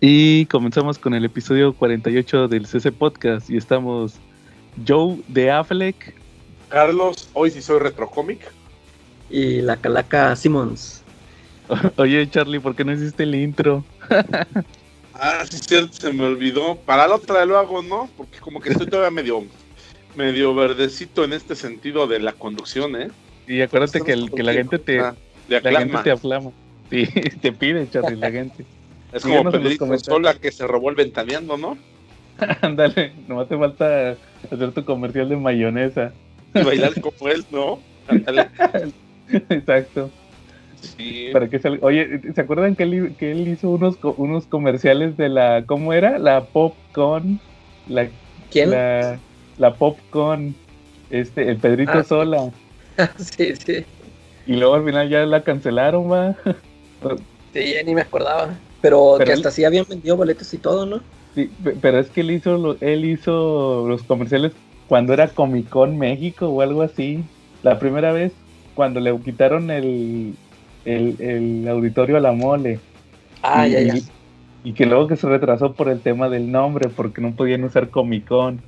Y comenzamos con el episodio 48 del CC Podcast y estamos Joe de Affleck. Carlos, hoy sí soy retrocomic. Y la calaca Simmons. Oye Charlie, ¿por qué no hiciste el intro? ah, sí, cierto, se me olvidó. Para la otra lo hago, ¿no? Porque como que estoy todavía medio, medio verdecito en este sentido de la conducción, ¿eh? Y acuérdate que, el, que la gente te, la gente te aflama. Sí, te pide, Charlie, la gente. Es como Pedrito Sola que se revuelve ventaneando, ¿no? Ándale, nomás te falta hacer tu comercial de mayonesa. Y bailar como él, ¿no? Ándale. Exacto. Sí. Para que Oye, ¿se acuerdan que él, que él hizo unos, unos comerciales de la. ¿Cómo era? La Popcorn. La, ¿Quién? La, la Popcorn. Este, el Pedrito ah, Sola. sí, sí. Y luego al final ya la cancelaron, va. sí, ya ni me acordaba. Pero, que hasta sí habían vendido boletos y todo, ¿no? Sí, pero es que él hizo, él hizo los comerciales cuando era Comic Con México o algo así. La primera vez, cuando le quitaron el, el, auditorio a la mole. Ah, ya, ya. Y que luego que se retrasó por el tema del nombre, porque no podían usar Comic Con.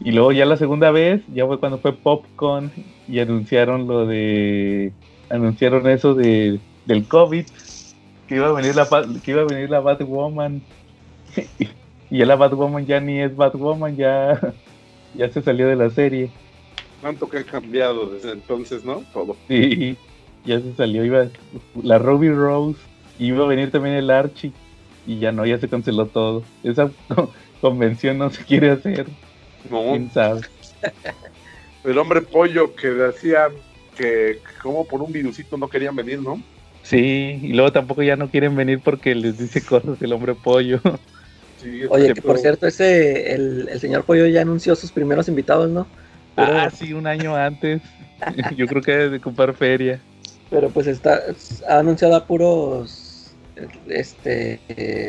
Y luego ya la segunda vez, ya fue cuando fue Popcon y anunciaron lo de... Anunciaron eso de, del COVID que iba a venir la que iba a venir la Batwoman y ya la Batwoman ya ni es Batwoman ya ya se salió de la serie. Tanto que ha cambiado desde entonces no todo. Sí ya se salió iba la Ruby Rose iba a venir también el Archie y ya no ya se canceló todo. Esa convención no se quiere hacer. No. Quién sabe el hombre pollo que decía que como por un virusito no querían venir no Sí, y luego tampoco ya no quieren venir porque les dice cosas el hombre pollo. Oye, que por cierto, ese, el, señor pollo ya anunció sus primeros invitados, ¿no? Ah, sí, un año antes. Yo creo que de comprar feria. Pero pues está, ha anunciado a puros, este,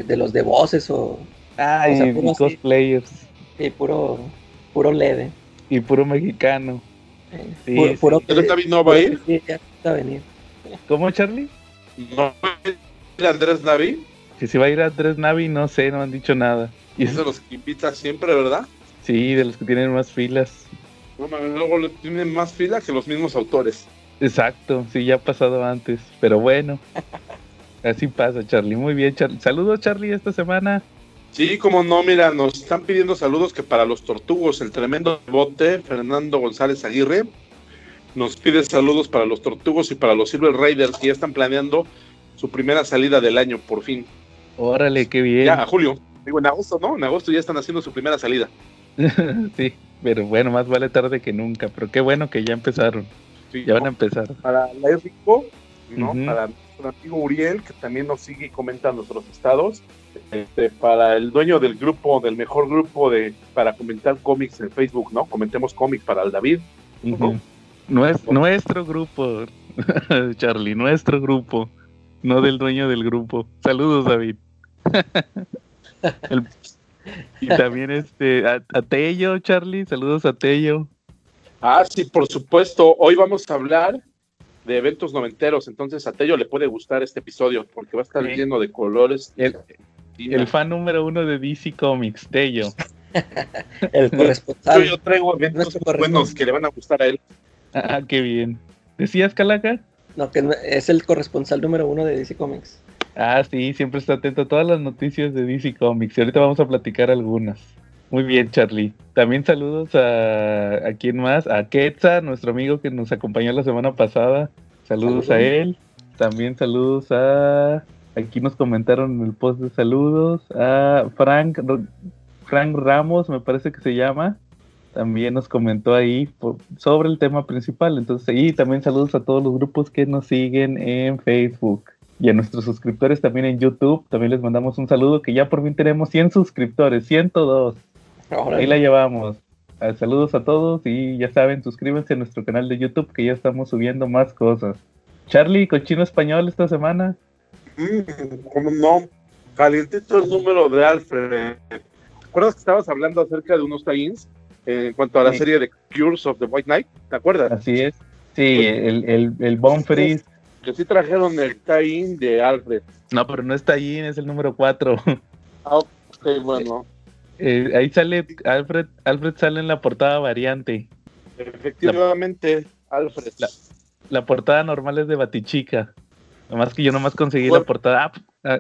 de los de voces o... Ah, y cosplayers. Sí, puro, puro leve. Y puro mexicano. Sí, puro, no va a ir? Sí, ya está a venir. ¿Cómo, Charlie? ¿No va Andrés Navi? Que si va a ir Andrés Navi, no sé, no han dicho nada. Y es de los que invita siempre, ¿verdad? Sí, de los que tienen más filas. No, luego tienen más filas que los mismos autores. Exacto, sí, ya ha pasado antes, pero bueno. Así pasa, Charlie. Muy bien, Charlie. Saludos, Charlie, esta semana. Sí, como no, mira, nos están pidiendo saludos que para los tortugos, el tremendo bote, Fernando González Aguirre, nos pide saludos para los Tortugos y para los Silver Raiders que ya están planeando su primera salida del año, por fin. Órale, qué bien. Ya, a julio. Digo, en agosto, ¿no? En agosto ya están haciendo su primera salida. sí, pero bueno, más vale tarde que nunca. Pero qué bueno que ya empezaron. ya van a empezar. Para la Rico, ¿no? Para nuestro amigo Uriel, que también nos sigue y comenta nuestros estados. Este, para el dueño del grupo, del mejor grupo de para comentar cómics en Facebook, ¿no? Comentemos cómics para el David. Nuestro, grupo, Charlie, nuestro grupo, no del dueño del grupo. Saludos, David. y también este, a, Tello, Charlie, saludos a Tello. Ah, sí, por supuesto. Hoy vamos a hablar de eventos noventeros, entonces a Tello le puede gustar este episodio porque va a estar lleno de colores. El, fan número uno de DC Comics, Tello. el corresponsal. Yo, yo traigo eventos buenos que le van a gustar a él. Ah, qué bien. ¿Decías, Calaca? No, que es el corresponsal número uno de DC Comics. Ah, sí, siempre está atento a todas las noticias de DC Comics. Y ahorita vamos a platicar algunas. Muy bien, Charlie. También saludos a, a quién más, a Quetza, nuestro amigo que nos acompañó la semana pasada. Saludos, a él. También saludos a. Aquí nos comentaron en el post de saludos. A Frank, Frank Ramos, me parece que se llama también nos comentó ahí sobre el tema principal. Entonces, y también saludos a todos los grupos que nos siguen en Facebook y a nuestros suscriptores también en YouTube. También les mandamos un saludo que ya por fin tenemos 100 suscriptores, 102. Ahí la llevamos. Ah, saludos a todos y ya saben, suscríbanse a nuestro canal de YouTube que ya estamos subiendo más cosas. Charlie, cochino español esta semana. Mm, ¿Cómo no? Calientito el número de Alfred. ¿Recuerdas que estabas hablando acerca de unos tie en cuanto a la serie de Cures of the White Knight, ¿te acuerdas? Así es. Sí, pues, el, el, el Bonfries. Que sí trajeron el tie de Alfred. No, pero no está ahí, es el número 4. Ah, ok, bueno. Eh, ahí sale Alfred, Alfred sale en la portada variante. Efectivamente, Alfred. La, la portada normal es de Batichica. Nomás que yo nomás conseguí la portada. Ah, ah,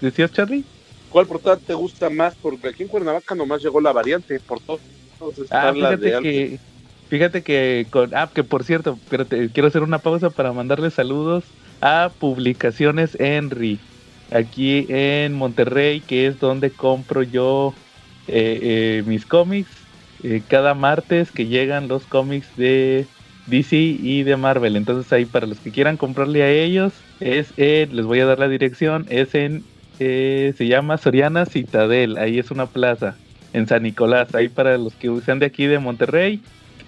¿Decías, Charlie? ¿Cuál portada te gusta más? Porque aquí en Cuernavaca nomás llegó la variante, por todo. Ah, fíjate que, fíjate que con, ah, que por cierto, espérate, quiero hacer una pausa para mandarle saludos a Publicaciones Henry, aquí en Monterrey, que es donde compro yo eh, eh, mis cómics. Eh, cada martes que llegan los cómics de DC y de Marvel. Entonces ahí para los que quieran comprarle a ellos, es les voy a dar la dirección, es en, se llama Soriana Citadel, ahí es una plaza, en San Nicolás, ahí para los que sean de aquí de Monterrey,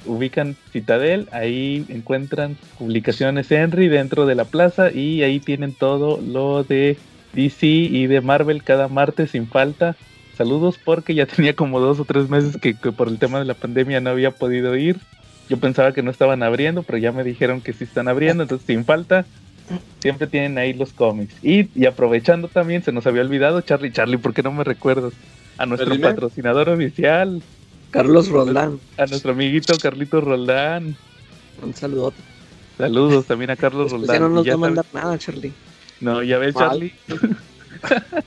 ubican Citadel, ahí encuentran publicaciones Henry dentro de la plaza y ahí tienen todo lo de DC y de Marvel cada martes sin falta saludos porque ya tenía como dos o tres meses que, por el tema de la pandemia no había podido ir. Yo pensaba que no estaban abriendo, pero ya me dijeron que sí están abriendo, entonces sin falta. Siempre tienen ahí los cómics. Y, aprovechando también, se nos había olvidado, Charlie, Charlie, ¿por qué no me recuerdas? A nuestro patrocinador oficial. Carlos Roldán. A nuestro amiguito Carlito Roldán. Un saludo. Saludos también a Carlos Roldán. Ya no nos va a mandar nada, Charlie. No, ya ves, Charlie.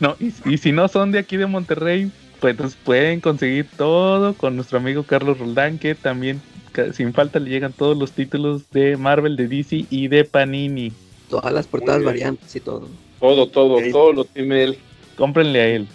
No, y, si no son de aquí de Monterrey, pues pueden conseguir todo con nuestro amigo Carlos Roldán, que también sin falta le llegan todos los títulos de Marvel, de DC y de Panini. Todas las portadas variantes y todo. Todo, todo, todo lo tiene él. Cómprenle a él.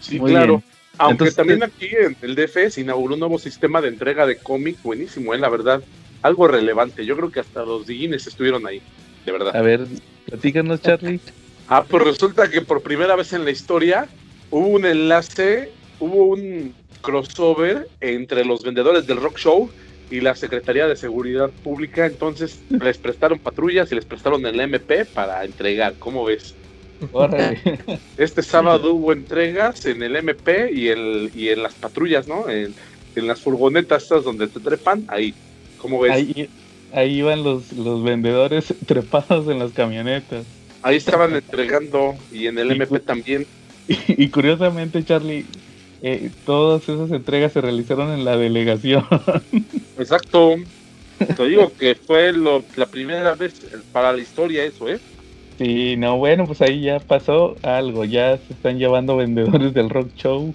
Sí, claro. Aunque también aquí en el DF se inauguró un nuevo sistema de entrega de cómics, buenísimo, ¿eh? la verdad. Algo relevante. Yo creo que hasta los Digines estuvieron ahí, de verdad. A ver, platícanos, Charlie. Ah, pues resulta que por primera vez en la historia hubo un enlace, hubo un crossover entre los vendedores del rock show y la Secretaría de Seguridad Pública. Entonces les prestaron patrullas y les prestaron el MP para entregar. ¿Cómo ves? Este sábado hubo entregas en el MP y, el, y en las patrullas, ¿no? En, las furgonetas estas donde te trepan, ahí. ¿Cómo ves? Ahí, ahí iban los, los vendedores trepados en las camionetas. Ahí estaban entregando y en el MP también. Y, curiosamente, Charlie, eh, todas esas entregas se realizaron en la delegación. Exacto. Te digo que fue lo, la primera vez para la historia eso, ¿eh? Sí, no, bueno, pues ahí ya pasó algo. Ya se están llevando vendedores del rock show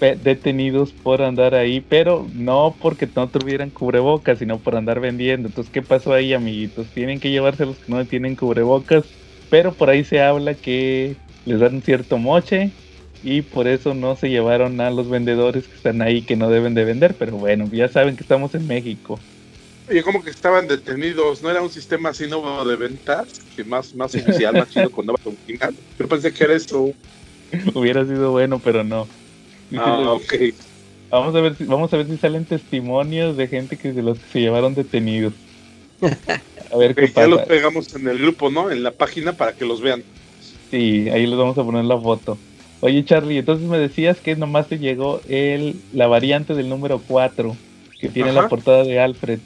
detenidos por andar ahí, pero no porque no tuvieran cubrebocas, sino por andar vendiendo. Entonces, ¿qué pasó ahí, amiguitos? Tienen que llevarse los que no tienen cubrebocas pero por ahí se habla que les dan cierto moche y por eso no se llevaron a los vendedores que están ahí que no deben de vender, pero bueno, ya saben que estamos en México. Oye, como que estaban detenidos, ¿no era un sistema así nuevo de ventas? Que más, más oficial, más chido con nueva final. Yo pensé que era eso. Hubiera sido bueno, pero no. Ah, ok. Vamos a ver si, vamos a ver si salen testimonios de gente que de los que se llevaron detenidos. A ver qué Ya los pegamos en el grupo, ¿no? En la página para que los vean. Sí, ahí les vamos a poner la foto. Oye, Charlie, entonces me decías que nomás te llegó el, la variante del número 4, que tiene la portada de Alfred.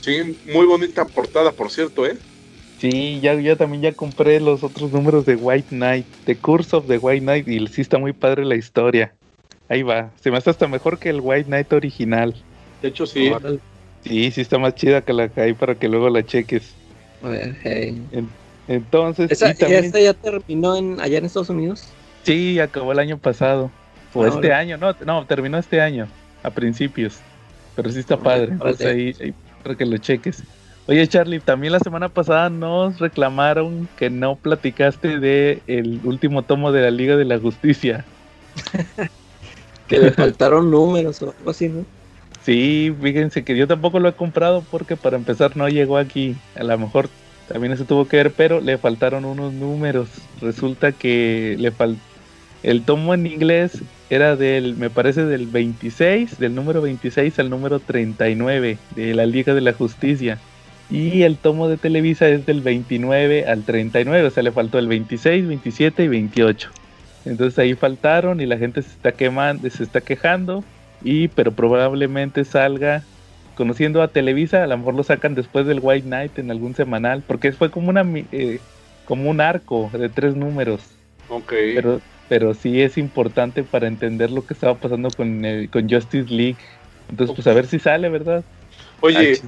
Sí, muy bonita portada, por cierto, ¿eh? Sí, ya, ya también ya compré los otros números de White Knight, The Curse of the White Knight, y sí está muy padre la historia. Ahí va, se me hace hasta mejor que el White Knight original. De hecho, sí. Sí, sí está más chida que la que hay para que luego la cheques. A ver, hey. entonces. ¿Esa, ¿Esta ya terminó en, allá en Estados Unidos? Sí, acabó el año pasado. O ah, este año, no, no, terminó este año, a principios. Pero sí está padre. ahí, para que lo cheques. Oye, Charlie, también la semana pasada nos reclamaron que no platicaste de el último tomo de la Liga de la Justicia. que le faltaron números o algo así, ¿no? Sí, fíjense que yo tampoco lo he comprado porque para empezar no llegó aquí. A lo mejor también eso tuvo que ver, pero le faltaron unos números. Resulta que le fal... el tomo en inglés era del, me parece, del 26, del número 26 al número 39 de la Liga de la Justicia. Y el tomo de Televisa es del 29 al 39, o sea, le faltó el 26, 27 y 28. Entonces ahí faltaron y la gente se está quemando, se está quejando y pero probablemente salga conociendo a Televisa, a lo mejor lo sacan después del White Knight en algún semanal, porque fue como una eh, como un arco de tres números. Ok. Pero, pero sí es importante para entender lo que estaba pasando con, con Justice League. Entonces, pues a ver si sale, ¿verdad? Oye,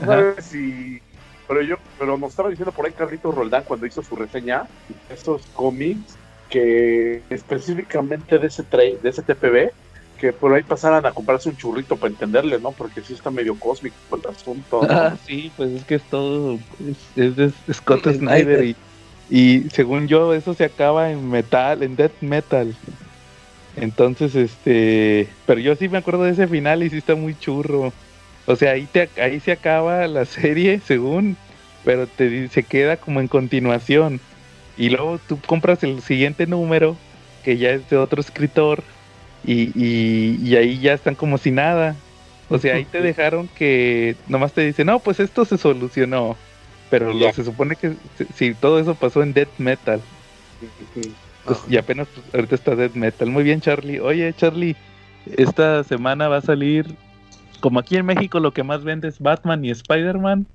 no sabes si. Pero yo, pero nos estaba diciendo por ahí Carlito Roldán cuando hizo su reseña, esos cómics que específicamente de ese de ese TPB, que por ahí pasaran a comprarse un churrito para entenderle, ¿no? Porque sí está medio cósmico el asunto. Ah, sí, pues es que es todo, es, de Scott Snyder y, y según yo eso se acaba en metal, en death metal. Entonces, este, pero yo sí me acuerdo de ese final y sí está muy churro. O sea, ahí te, ahí se acaba la serie, según, pero te se queda como en continuación. Y luego tú compras el siguiente número, que ya es de otro escritor, y, y, ahí ya están como si nada. O sea, ahí te dejaron que nomás te dicen, no, pues esto se solucionó. Pero lo, se supone que si todo eso pasó en Death Metal. Pues, y apenas pues, ahorita está Death Metal. Muy bien, Charlie. Oye, Charlie, esta semana va a salir, como aquí en México lo que más vende es Batman y Spider-Man,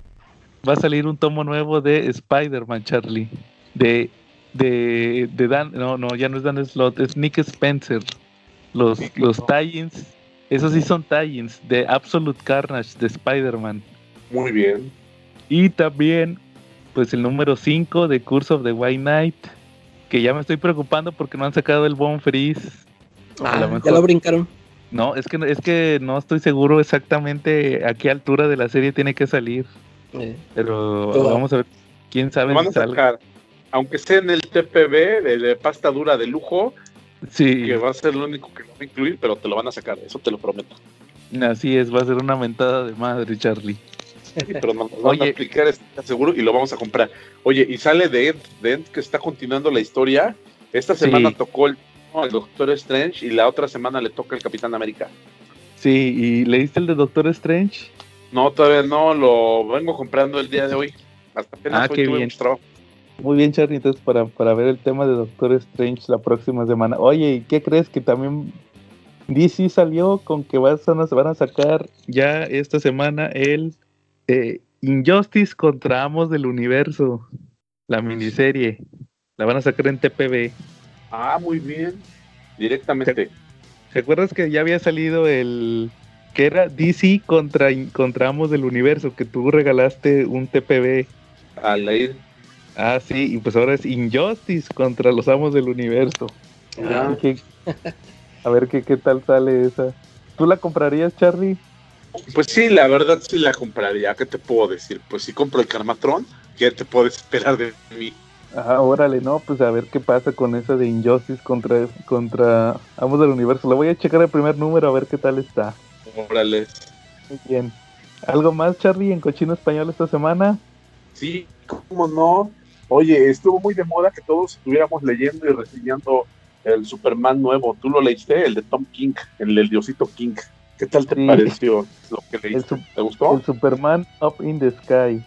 va a salir un tomo nuevo de Spider-Man, Charlie. De, de, de Dan, no, no, ya no es Dan Slot, es Nick Spencer. Los, los tie-ins, esos sí son tie-ins de Absolute Carnage de Spider-Man. Muy bien. Y también, pues el número 5 de Curse of the White Knight, que ya me estoy preocupando porque no han sacado el Bone Freeze. Ah, ya lo brincaron. No, es que, es que no estoy seguro exactamente a qué altura de la serie tiene que salir. Pero vamos a ver, quién sabe. Van a sacar, aunque sea en el TPB de pasta dura de lujo, Sí. Que va a ser lo único que no va a incluir, pero te lo van a sacar, eso te lo prometo. Así es, va a ser una mentada de madre, Charlie. Pero nos van a explicar, seguro, y lo vamos a comprar. Oye, y sale de Ed, que está continuando la historia. Esta semana tocó el, Doctor Strange y la otra semana le toca el Capitán América. Sí, ¿y leíste el de Doctor Strange? No, todavía no, lo vengo comprando el día de hoy. Hasta apenas ah, qué bien. trabajo. Muy bien, Charlie, entonces para, para ver el tema de Doctor Strange la próxima semana. Oye, ¿y qué crees que también DC salió con que a, van a sacar ya esta semana el eh, Injustice contra Amos del Universo, la miniserie. La van a sacar en TPB. Ah, muy bien. Directamente. ¿Te, acuerdas que ya había salido el que era DC contra, contra Amos del Universo, que tú regalaste un TPB? Al leer Ah, sí, y pues ahora es Injustice contra los amos del universo. Ah. a ver qué, qué tal sale esa. ¿Tú la comprarías, Charlie? Pues sí, la verdad sí la compraría. ¿Qué te puedo decir? Pues si compro el Carmatron, ¿qué te puedes esperar de mí? Ajá, órale, no, pues a ver qué pasa con esa de Injustice contra, contra Amos del Universo. La voy a checar el primer número a ver qué tal está. Órale. Muy bien. ¿Algo más, Charlie, en Cochino Español esta semana? Sí, cómo no. Oye, estuvo muy de moda que todos estuviéramos leyendo y reseñando el Superman nuevo. ¿Tú lo leíste? El de Tom King, el del diosito King. ¿Qué tal te pareció lo que leíste? ¿Te gustó? El Superman Up in the Sky.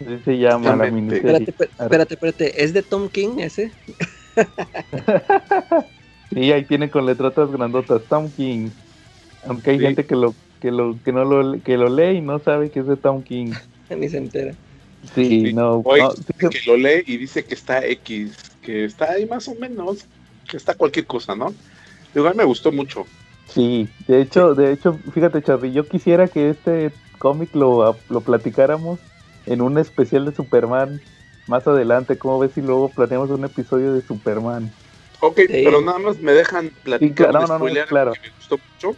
Así se llama la miniserie. Espérate, espérate, espérate. ¿Es de Tom King ese? sí, ahí tiene con letrotas grandotas Tom King. Aunque hay gente que lo que lo que no lo que lo lee y no sabe que es de Tom King. Ni se entera. Sí, no, que lo lee y dice que está X, que está ahí más o menos, que está cualquier cosa, ¿no? Igual me gustó mucho. Sí, de hecho, de hecho, fíjate, Charly, yo quisiera que este cómic lo, lo platicáramos en un especial de Superman más adelante. ¿Cómo ves si luego planeamos un episodio de Superman? Ok, pero nada más me dejan platicar. no, no, no, claro. me gustó mucho.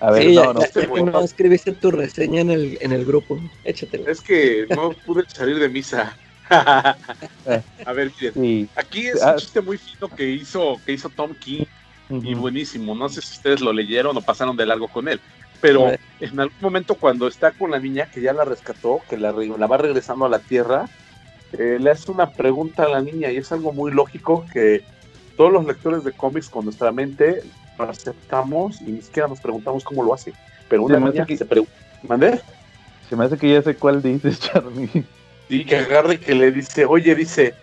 A ver, no, no, no, escribiste tu reseña en el, en el grupo. Échatelo. Es que no pude salir de misa. a ver, miren. Aquí es un ah. chiste muy fino que hizo, que hizo Tom King y buenísimo. No sé si ustedes lo leyeron o pasaron de largo con él. Pero en algún momento cuando está con la niña que ya la rescató, que la, la va regresando a la tierra, eh, le hace una pregunta a la niña y es algo muy lógico que todos los lectores de cómics con nuestra mente lo aceptamos y ni siquiera nos preguntamos cómo lo hace. Pero una niña que se pregunta, ¿mandé? Se me hace que ya sé cuál dices, Charlie. Y que agarre que le dice, oye, dice,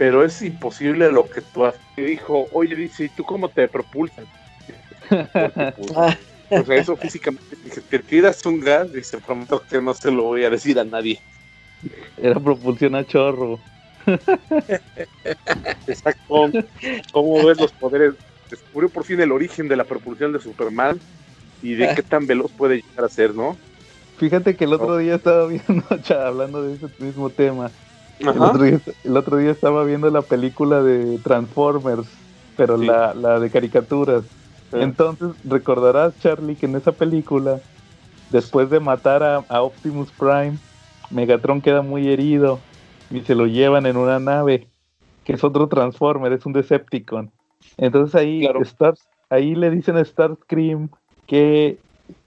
pero es imposible lo que tú haces. Y dijo, oye, dice, ¿y tú cómo te propulsas? Pues, o sea, eso físicamente, dice, te tiras un gas, dice, prometo que no se lo voy a decir a nadie. Era propulsión a chorro. Exacto. ¿Cómo ves los poderes descubrió por fin el origen de la propulsión de Superman y de Ah. qué tan veloz puede llegar a ser, ¿no? Fíjate que el otro Oh. día estaba viendo, cha, hablando de ese mismo tema, el otro, día, el otro día estaba viendo la película de Transformers, pero Sí. la, la de caricaturas. Entonces, recordarás, Charlie, que en esa película, después de matar a, a Optimus Prime, Megatron queda muy herido y se lo llevan en una nave, que es otro Transformer, es un Decepticon. Entonces ahí, Claro. Star- ahí le dicen a Starscream que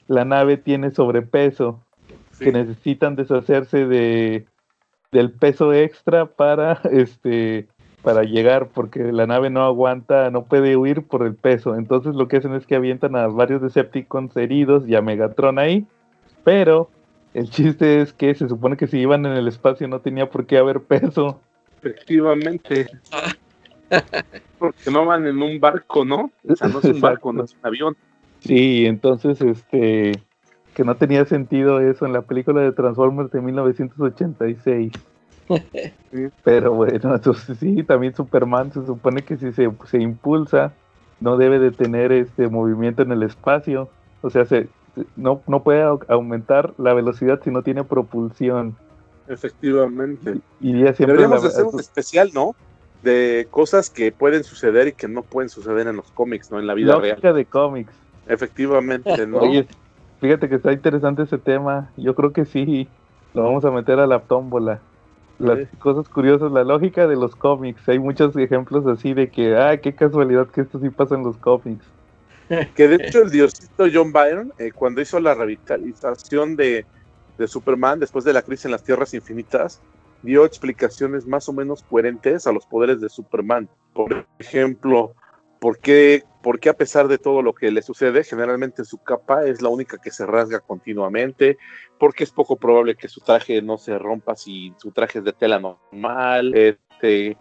la nave tiene sobrepeso, Sí. que necesitan deshacerse de del peso extra para este para llegar porque la nave no aguanta, no puede huir por el peso. Entonces lo que hacen es que avientan a varios Decepticons heridos y a Megatron ahí, pero el chiste es que se supone que si iban en el espacio no tenía por qué haber peso. Efectivamente. Porque no van en un barco, ¿no? O sea, no es un barco, no es un avión. Sí, entonces este que no tenía sentido eso en la película de Transformers de 1986. Pero bueno, entonces sí, también Superman se supone que si se, se impulsa, no debe de tener este movimiento en el espacio. O sea, se, no, no puede au- aumentar la velocidad si no tiene propulsión. Efectivamente. Y ya siempre Deberíamos la- hacer un especial, ¿no? De cosas que pueden suceder y que no pueden suceder en los cómics, ¿no? En la vida real. lógica de cómics. Efectivamente, ¿no? Oye, fíjate que está interesante ese tema. Yo creo que sí, lo vamos a meter a la tómbola. Las Sí. cosas curiosas, la lógica de los cómics. Hay muchos ejemplos así de que, ah, qué casualidad que esto sí pasa en los cómics. Que de hecho el diosito John Byrne, eh, cuando hizo la revitalización de, de Superman después de la crisis en las Tierras Infinitas, dio explicaciones más o menos coherentes a los poderes de Superman. Por ejemplo, ¿por qué, por qué a pesar de todo lo que le sucede, generalmente su capa es la única que se rasga continuamente? Porque es poco probable que su traje no se rompa si su traje es de tela normal. Este,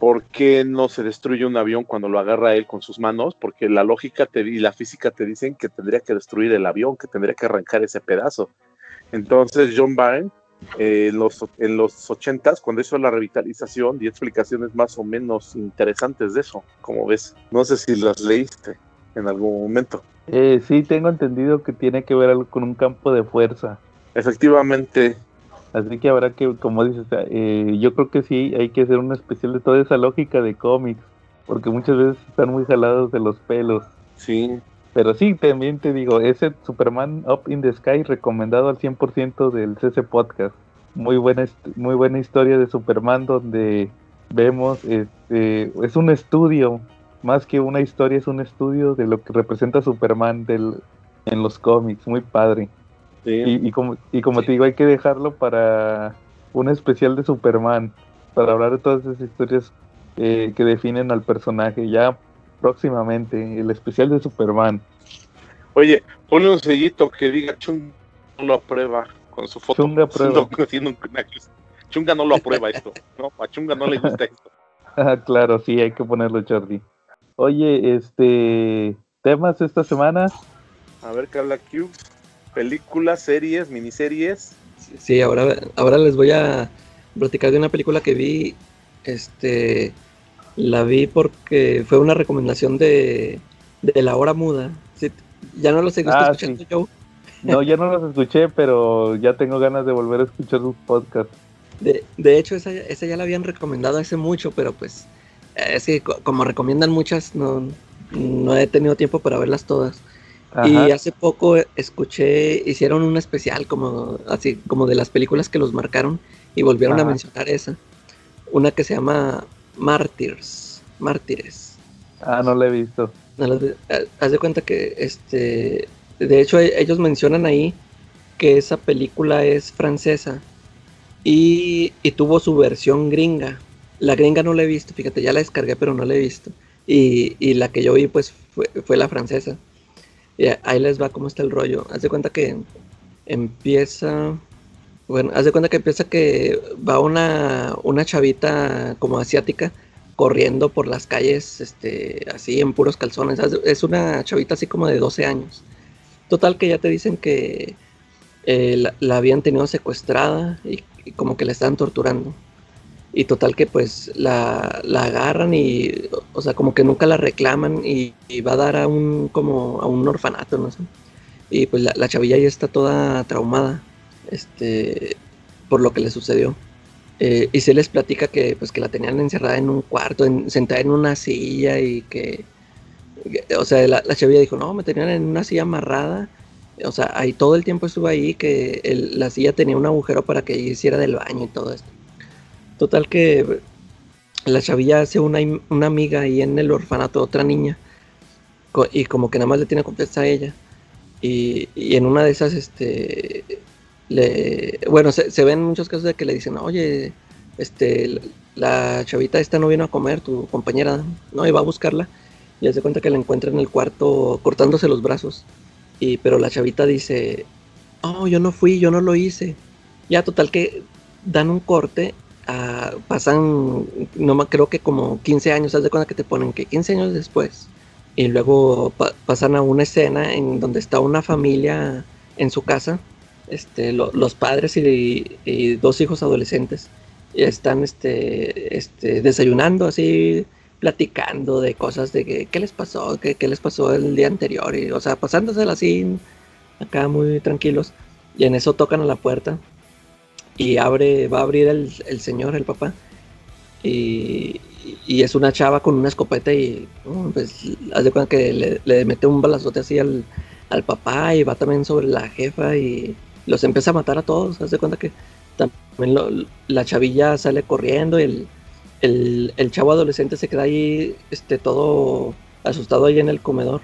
¿Por qué no se destruye un avión cuando lo agarra él con sus manos? Porque la lógica te, y la física te dicen que tendría que destruir el avión, que tendría que arrancar ese pedazo. Entonces John Byrne, eh, en los, en los 80 cuando hizo la revitalización, dio explicaciones más o menos interesantes de eso, como ves. No sé si las leíste en algún momento. Eh, sí, tengo entendido que tiene que ver algo con un campo de fuerza. Efectivamente, Así que habrá que, como dices, eh, yo creo que sí hay que hacer un especial de toda esa lógica de cómics, porque muchas veces están muy jalados de los pelos. sí. Pero sí, también te digo, ese Superman Up in the Sky recomendado al 100% del CC Podcast. Muy buena, muy buena historia de Superman donde vemos, este, es un estudio, más que una historia, es un estudio de lo que representa Superman del, en los cómics, muy padre. sí. Y, y como, y como Sí. te digo, hay que dejarlo para un especial de Superman, para hablar de todas esas historias eh, que definen al personaje. Ya próximamente, el especial de Superman. Oye, ponle un sellito que diga Chung no lo aprueba con su foto. Chunga. Chunga no lo aprueba esto. No, a Chunga no le gusta esto. Ah, claro, sí, hay que ponerlo, Charlie. Oye, este, temas esta semana. A ver, Carla Q. Películas, series, miniseries. Sí, ahora, ahora les voy a platicar de una película que vi. Este, la vi porque fue una recomendación de, de La Hora Muda. Sí, ya no lo seguiste Ah, escuchando, sí. Joe. No, ya no los escuché, pero ya tengo ganas de volver a escuchar sus podcasts. De, de hecho, esa, esa ya la habían recomendado hace mucho, pero pues eh, es que co- como recomiendan muchas, no, no he tenido tiempo para verlas todas. Y hace poco escuché, hicieron un especial como así como de las películas que los marcaron y volvieron a mencionar esa. Una que se llama Mártires, Mártires. Ah, no la he visto. No las ha- Haz de cuenta que este de hecho e- ellos mencionan ahí que esa película es francesa y, y tuvo su versión gringa. La gringa no la he visto, fíjate, ya la descargué pero no la he visto. Y, y la que yo vi pues fue, fue la francesa. Y ahí les va cómo está el rollo. Haz de cuenta que empieza. Bueno, haz de cuenta que empieza que va una, una chavita como asiática corriendo por las calles, este, así en puros calzones. Es una chavita así como de 12 años. Total que ya te dicen que eh, la, la habían tenido secuestrada y, y como que la estaban torturando. Y total que pues la, la agarran y, o sea, como que nunca la reclaman y, va a dar a un, como a un orfanato, no sé. Y pues la, chavilla ya está toda traumada, este, por lo que le sucedió. Eh, y se les platica que pues que la tenían encerrada en un cuarto, sentada en una silla y que, o sea, la, chavilla dijo, no, me tenían en una silla amarrada. O sea, ahí todo el tiempo estuvo ahí que la silla tenía un agujero para que hiciera del baño y todo esto. Total que la chavilla hace una, una amiga ahí en el orfanato, otra niña, y como que nada más le tiene confianza a ella. Y, en una de esas, este, le, bueno, se, ven muchos casos de que le dicen, oye, este, la chavita esta no vino a comer, tu compañera, no, y va a buscarla. Y hace cuenta que la encuentra en el cuarto cortándose los brazos. Y, pero la chavita dice, oh, yo no fui, yo no lo hice. Ya, total que dan un corte pasan, no creo que como 15 años, haz de cuenta que te ponen que 15 años después. Y luego pasan a una escena en donde está una familia en su casa, este, los padres y, dos hijos adolescentes. Están este, este, desayunando así, platicando de cosas de que, qué les pasó, qué, les pasó el día anterior. O sea, pasándosela así, acá muy tranquilos. Y en eso tocan a la puerta y abre, va a abrir el, señor, el papá, y, es una chava con una escopeta y pues haz de cuenta que le, mete un balazote así al, papá y va también sobre la jefa los empieza a matar a todos, haz de cuenta que también la chavilla sale corriendo y el, el, chavo adolescente se queda ahí este, todo asustado ahí en el comedor.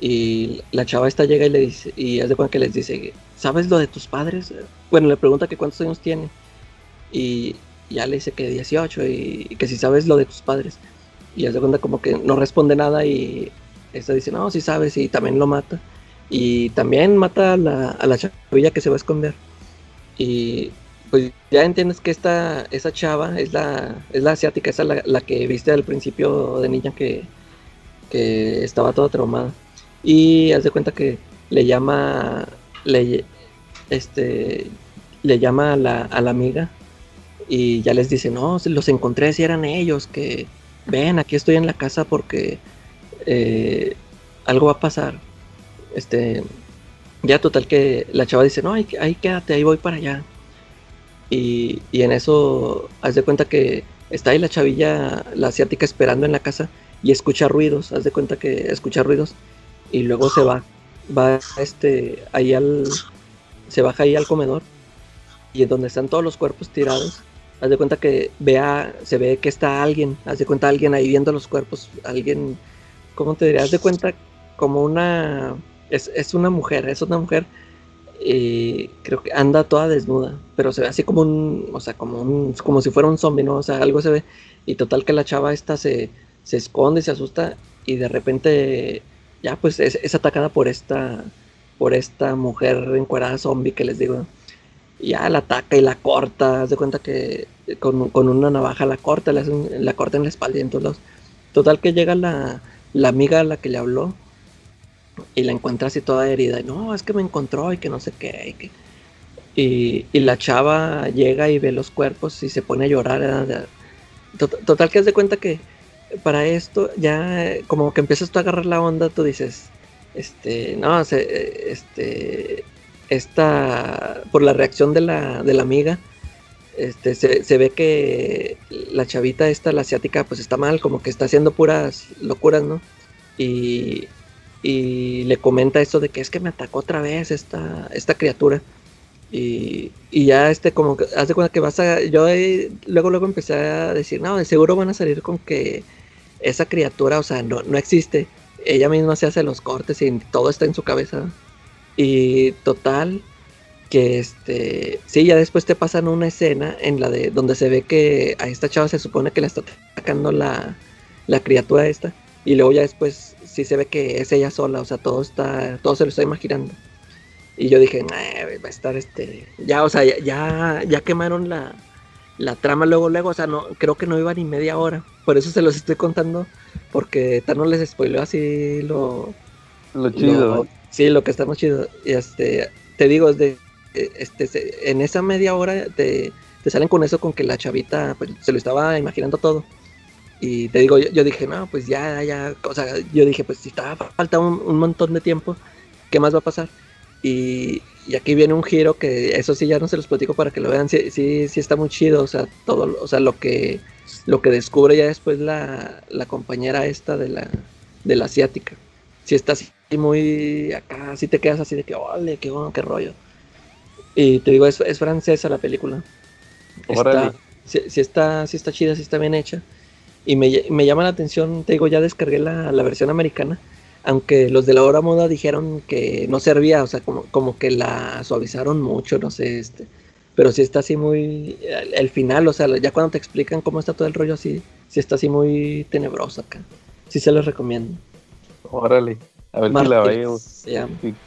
Y la chava esta llega y le dice, y es de cuenta que les dice, ¿sabes lo de tus padres? Bueno, le pregunta que cuántos años tiene. Y ya le dice que 18 y, que si sabes lo de tus padres. Y es de cuenta como que no responde nada y esta dice, no, si sabes, y también lo mata. Y también mata a la, a la chavilla que se va a esconder. Y pues ya entiendes que esta, esa chava es la, es la asiática, esa la, la que viste al principio de niña que, que estaba toda traumada. Y haz de cuenta que le llama, le, este, le llama a la, a la amiga y ya les dice, no, los encontré si eran ellos, que ven, aquí estoy en la casa porque eh, algo va a pasar. Este, ya total que la chava dice, no, ahí, quédate, ahí voy para allá. Y, y, en eso, haz de cuenta que está ahí la chavilla, la asiática, esperando en la casa y escucha ruidos, haz de cuenta que escucha ruidos y luego se va, va este, ahí al, se baja ahí al comedor y en donde están todos los cuerpos tirados, haz de cuenta que vea, se ve que está alguien, haz de cuenta alguien ahí viendo los cuerpos, alguien, ¿cómo te diría? Haz de cuenta como una, es, es una mujer, es una mujer y creo que anda toda desnuda, pero se ve así como un, o sea, como un, como si fuera un zombie, ¿no? O sea, algo se ve, y total que la chava esta se, se esconde, se asusta, y de repente ya pues es, atacada por esta, por esta mujer encuadrada zombie que les digo. Y ya la ataca y la corta, haz de cuenta que con, una navaja la corta, la corta en la espalda y en todos lados. Total que llega la, amiga a la que le habló y la encuentra así toda herida. Y no, es que me encontró y que no sé qué. Y, y, la chava llega y ve los cuerpos y se pone a llorar. Total que haz de cuenta que para esto ya como que empiezas tú a agarrar la onda, tú dices, este, no, este, esta, por la reacción de la, de la amiga, este, se, ve que la chavita esta, la asiática, pues está mal, como que está haciendo puras locuras, ¿no? Y, y le comenta esto de que es que me atacó otra vez esta, esta criatura. Y, y, ya este como que hace cuenta que vas a yo luego luego empecé a decir no de seguro van a salir con que esa criatura, o sea, no, no existe. Ella misma se hace los cortes y todo está en su cabeza. Y total, que este, sí, ya después te pasan una escena en la de donde se ve que a esta chava se supone que la está atacando la, la criatura esta. Y luego ya después sí se ve que es ella sola, o sea, todo está, todo se lo está imaginando. Y yo dije, va a estar este, ya, o sea, ya, ya quemaron la, la trama luego, luego, o sea, no, creo que no iba ni media hora. Por eso se los estoy contando, porque Tano les spoileó así lo... Lo chido. sí, lo que está más chido. Y este, te digo, de, este, en esa media hora te, te salen con eso, con que la chavita pues, se lo estaba imaginando todo. Y te digo, yo, dije, no, pues ya, ya, o sea, yo dije, pues si está falta un, montón de tiempo, ¿qué más va a pasar? Y, aquí viene un giro que eso sí ya no se los platico para que lo vean, sí, sí, sí está muy chido, o sea, todo, o sea, lo que, lo que descubre ya después la, la compañera esta de la, de la asiática. Si está así muy acá, si te quedas así de que, ole, qué bueno, qué rollo. Y te digo, es, es francesa la película. Está, si, está, si está chida, si está bien hecha. Y me, me, llama la atención, te digo, ya descargué la, la, versión americana, aunque los de la hora moda dijeron que no servía, o sea, como, como que la suavizaron mucho, no sé, este. Pero si está así muy. El, final, o sea, ya cuando te explican cómo está todo el rollo así, si está así muy tenebroso acá. Sí se los recomiendo. Órale, a ver si la veo. Sí,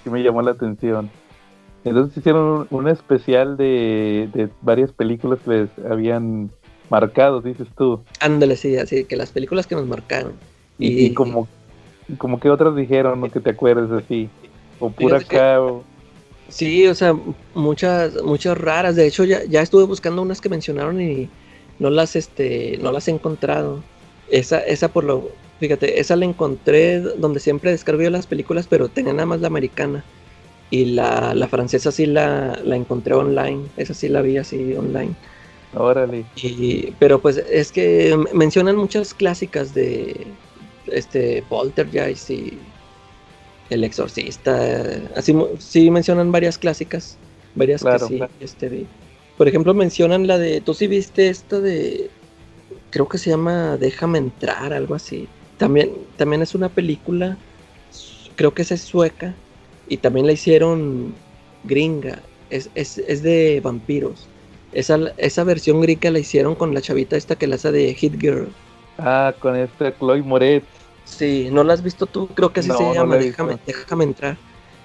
me llamó la atención. Entonces hicieron un, especial de, de, varias películas que les habían marcado, dices tú. Ándale, sí, así que las películas que nos marcaron. Y, como, como que otras dijeron, no que te acuerdes así. O pura cabo. Sí, o sea, muchas, muchas raras. De hecho, ya, ya estuve buscando unas que mencionaron y no las, este, no las he encontrado. Esa, esa por lo, Fíjate, esa la encontré donde siempre descargo las películas, pero tenía nada más la americana. Y la, la francesa sí la, la, encontré online. Esa sí la vi así online. Órale. Y, pero pues es que mencionan muchas clásicas de este Poltergeist y El Exorcista. Así sí mencionan varias clásicas. Varias que sí este, Por ejemplo, mencionan la de. ¿Tú sí viste esta de. Creo que se llama Déjame entrar, algo así. También, también es una película, creo que es sueca, y también la hicieron gringa, es, es, de vampiros. Esa, esa versión gringa la hicieron con la chavita esta que la hace de Hit Girl. Ah, con esta Chloe Moret. Sí, ¿no la has visto tú? Creo que así se llama, déjame, déjame, entrar.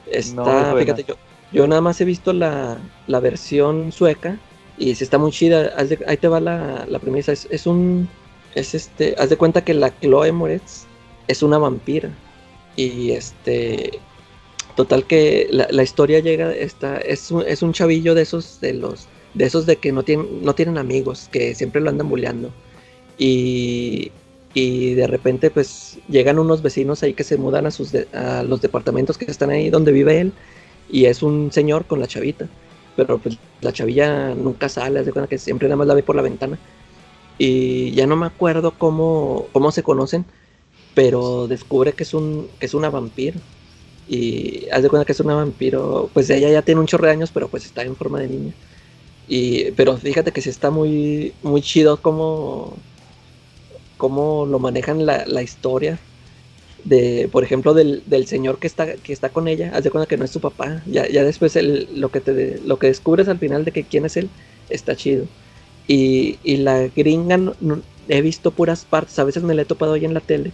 Está, fíjate, yo, yo nada más he visto la, la versión sueca y sí está muy chida. Ahí te va la, la premisa. Es, es, un, es este, haz de cuenta que la Chloe Moretz es una vampira. Y este, total que la, historia llega, esta, es, un, es un chavillo de esos, de los, de esos de que no tienen, no tienen amigos, que siempre lo andan bulleando. Y, y de repente pues llegan unos vecinos ahí que se mudan a, sus a los departamentos que están ahí donde vive él. Y es un señor con la chavita. Pero pues la chavilla nunca sale, haz de cuenta que siempre nada más la ve por la ventana y ya no me acuerdo cómo, cómo se conocen, pero descubre que es, un, que es una vampiro. Y haz de cuenta que es una vampiro, pues ella ya tiene un chorro de años, pero pues está en forma de niña. Y, pero fíjate que sí está muy, muy chido cómo, cómo lo manejan la, la historia. De, por ejemplo, del, del, señor que está, que está con ella, haz de cuenta que no es su papá. Ya, ya después el, lo, que te, lo que descubres al final de que quién es él, está chido. Y, la gringa he visto puras partes, a veces me la he topado ahí en la tele.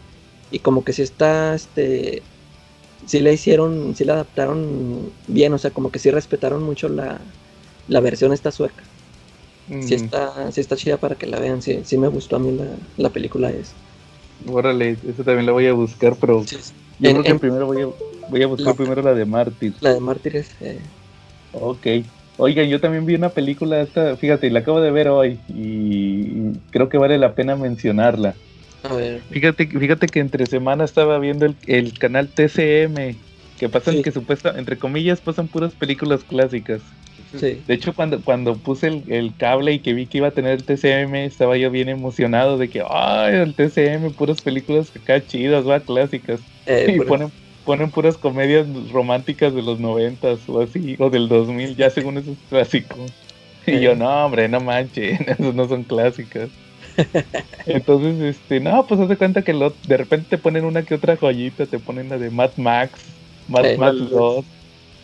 Y como que si está, este, sí la hicieron, sí la adaptaron bien, o sea, como que sí respetaron mucho la, la versión esta sueca. Sí, está, sí está chida para que la vean, sí, sí me gustó a mí la, la película es. Órale, eso también la voy a buscar, pero yo creo que primero voy a, voy a buscar primero la de Mártir. La de Mártires. Eh. Ok. Oigan, yo también vi una película esta, fíjate, la acabo de ver hoy y creo que vale la pena mencionarla. A ver. Fíjate, fíjate que entre semana estaba viendo el, canal TCM, que pasan que supuestamente, entre comillas, pasan puras películas clásicas. Sí. De hecho, cuando, cuando puse el, cable y que vi que iba a tener el TCM, estaba yo bien emocionado de que, ay, el TCM, puras películas acá chidas, va, clásicas. Eh, y ponen ponen puras comedias románticas de los noventas o así, o del 2000, ya según eso es clásico. Y yo, no, hombre, no manches, esos no son clásicas. Entonces, este, no, pues haz de cuenta que lo, de repente te ponen una que otra joyita, te ponen la de Mad Max, Mad Max 2,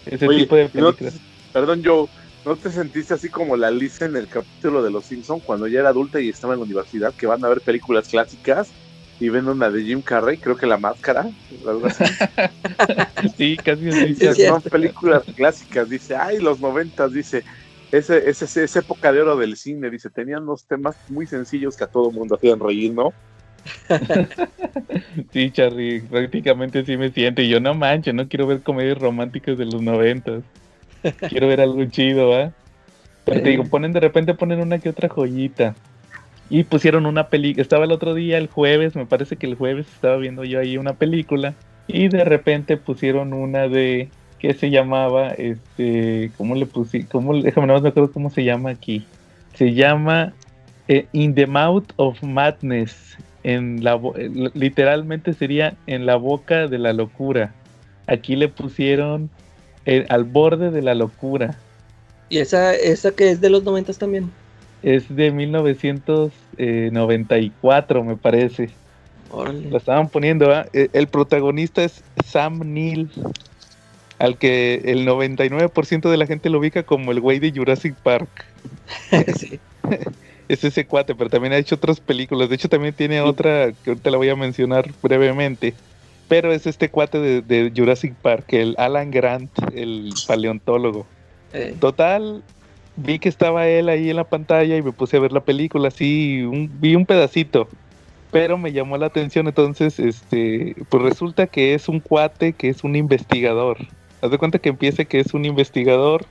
ese tipo de películas. Perdón, yo, ¿no te sentiste así como la Lisa en el capítulo de Los Simpson cuando ya era adulta y estaba en la universidad, que van a ver películas clásicas y ven una de Jim Carrey, creo que La Máscara, algo así. sí, casi así. son películas clásicas, dice, ay, los noventas, dice, ese, ese, esa época de oro del cine, dice, tenían unos temas muy sencillos que a todo mundo hacían reír, ¿no? sí, Charlie, prácticamente sí me siento. Y yo no manches, no quiero ver comedias románticas de los noventas. Quiero ver algo chido, ¿va? Pero te digo, ponen de repente ponen una que otra joyita. Y pusieron una película, estaba el otro día, el jueves, me parece que el jueves estaba viendo yo ahí una película. Y de repente pusieron una de, que se llamaba, este, ¿cómo le puse? ¿Cómo, déjame no me acuerdo cómo se llama aquí. Se llama eh, In the Mouth of Madness. En la, eh, literalmente sería en la boca de la locura. Aquí le pusieron eh, al borde de la locura. ¿Y esa, esa que es de los noventas también? Es de 1994, me parece. La estaban poniendo, El protagonista es Sam Neill, al que el 99% de la gente lo ubica como el güey de Jurassic Park. es ese cuate, pero también ha hecho otras películas. De hecho, también tiene otra que ahorita la voy a mencionar brevemente. Pero es este cuate de, Jurassic Park, el Alan Grant, el paleontólogo. Eh. Total, vi que estaba él ahí en la pantalla y me puse a ver la película, así, vi un pedacito, pero me llamó la atención entonces, este, pues resulta que es un cuate que es un investigador. Haz de cuenta que empieza que es un investigador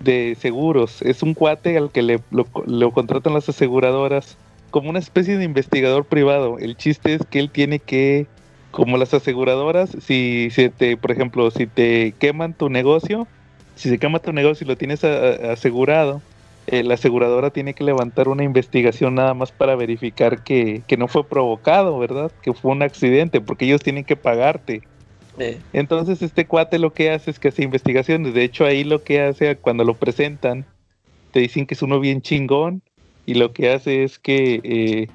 de seguros, es un cuate al que le lo, contratan las aseguradoras como una especie de investigador privado. El chiste es que él tiene que como las aseguradoras, si, si te, por ejemplo, si te queman tu negocio, si se quema tu negocio y lo tienes asegurado, eh, la aseguradora tiene que levantar una investigación nada más para verificar que, no fue provocado, ¿verdad? Que fue un accidente, porque ellos tienen que pagarte. Entonces este cuate lo que hace es que hace investigaciones. De hecho ahí lo que hace cuando lo presentan, te dicen que es uno bien chingón y lo que hace es que eh,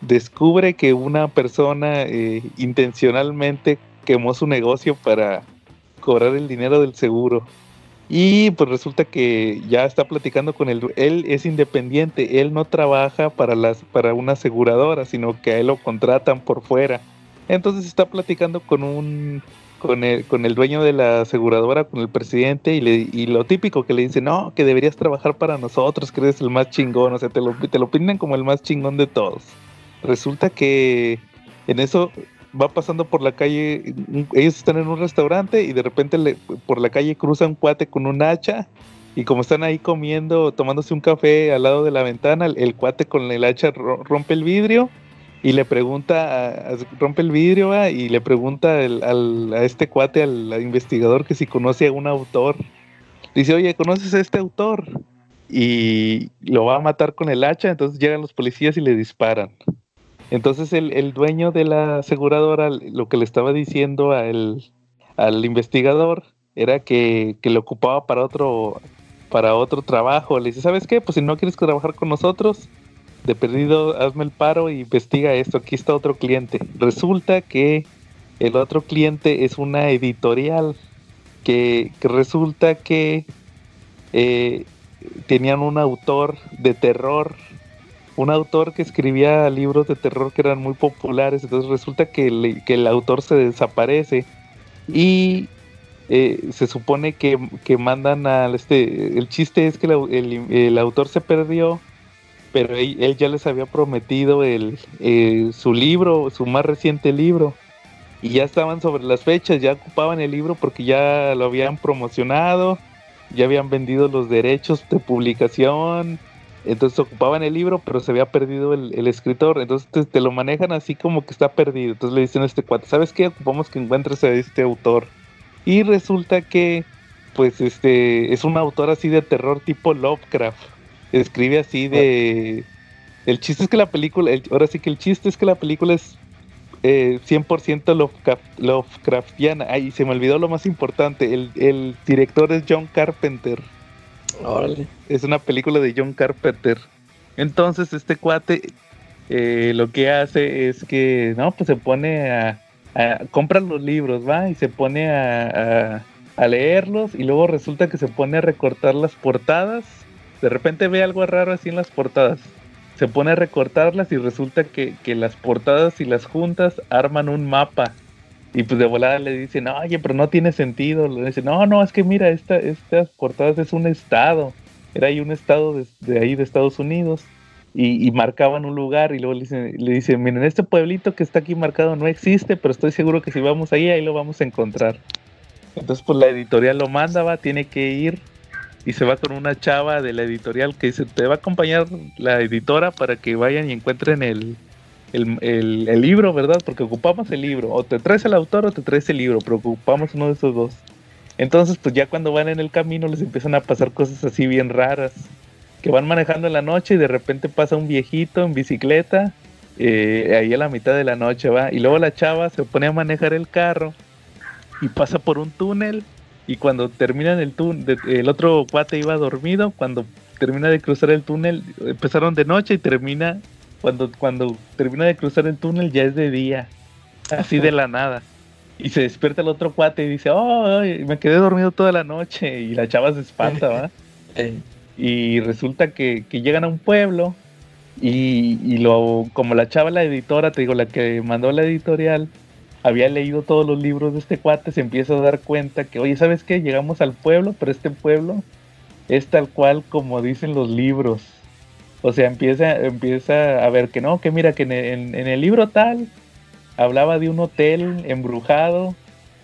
descubre que una persona eh, intencionalmente quemó su negocio para cobrar el dinero del seguro. Y pues resulta que ya está platicando con él. Él es independiente, él no trabaja para, las, para una aseguradora, sino que a él lo contratan por fuera. Entonces está platicando con un con el, con el dueño de la aseguradora, con el presidente, y, le, y lo típico que le dice, no, que deberías trabajar para nosotros, que eres el más chingón, o sea, te lo, te lo pintan como el más chingón de todos. Resulta que en eso va pasando por la calle, ellos están en un restaurante y de repente por la calle cruza un cuate con un hacha y como están ahí comiendo, tomándose un café al lado de la ventana, el, cuate con el hacha rompe el vidrio y le pregunta, rompe el vidrio y le pregunta a este cuate, al, investigador, que si conoce a un autor. Dice, oye, ¿conoces a este autor? Y lo va a matar con el hacha, entonces llegan los policías y le disparan. Entonces el, dueño de la aseguradora lo que le estaba diciendo al, investigador era que, que, le ocupaba para otro, para otro trabajo. Le dice, ¿sabes qué? Pues si no quieres trabajar con nosotros, de perdido, hazme el paro y investiga esto. Aquí está otro cliente. Resulta que el otro cliente es una editorial que, resulta que eh, tenían un autor de terror un autor que escribía libros de terror que eran muy populares, entonces resulta que, el autor se desaparece y eh, se supone que, mandan al este, el chiste es que el, autor se perdió, pero él, ya les había prometido el, eh, su libro, su más reciente libro, y ya estaban sobre las fechas, ya ocupaban el libro porque ya lo habían promocionado, ya habían vendido los derechos de publicación, entonces ocupaban el libro, pero se había perdido el, escritor. Entonces te, lo manejan así como que está perdido. Entonces le dicen a este cuate, ¿sabes qué? Ocupamos que encuentres a este autor. Y resulta que, pues, este, es un autor así de terror tipo Lovecraft. Escribe así de... El chiste es que la película, ahora sí que el chiste es que la película es eh, 100% Lovecraft, Lovecraftiana. Ay, se me olvidó lo más importante. El, el director es John Carpenter. Es una película de John Carpenter. Entonces, este cuate eh, lo que hace es que, no, pues se pone a, comprar los libros, va, y se pone a, a, leerlos, y luego resulta que se pone a recortar las portadas. De repente ve algo raro así en las portadas. Se pone a recortarlas y resulta que, que las portadas y las juntas arman un mapa y pues de volada le dicen, oye, pero no tiene sentido. Le dicen, no, no, es que mira, esta, estas portadas es un estado. Era ahí un estado de, ahí de Estados Unidos. Y, marcaban un lugar y luego le dicen, le dicen, miren, este pueblito que está aquí marcado no existe, pero estoy seguro que si vamos ahí, ahí lo vamos a encontrar. Entonces, pues la editorial lo manda, va, tiene que ir y se va con una chava de la editorial que dice, te va a acompañar la editora para que vayan y encuentren el, el, libro, ¿verdad? Porque ocupamos el libro. O te traes el autor o te traes el libro, pero ocupamos uno de esos dos. Entonces, pues ya cuando van en el camino les empiezan a pasar cosas así bien raras. Que van manejando en la noche y de repente pasa un viejito en bicicleta, eh, ahí a la mitad de la noche va. Y luego la chava se pone a manejar el carro y pasa por un túnel. Y cuando terminan el túnel, el otro cuate iba dormido. Cuando termina de cruzar el túnel, empezaron de noche y termina cuando, cuando termina de cruzar el túnel ya es de día, así de la nada. Y se despierta el otro cuate y dice, oh, me quedé dormido toda la noche. Y la chava se espanta, ¿va? Y resulta que, llegan a un pueblo y, y, lo, como la chava, la editora, te digo, la que mandó la editorial, había leído todos los libros de este cuate, se empieza a dar cuenta que, oye, ¿sabes qué? Llegamos al pueblo, pero este pueblo es tal cual como dicen los libros. O sea, empieza, empieza a ver que no, que mira, que en, el libro tal hablaba de un hotel embrujado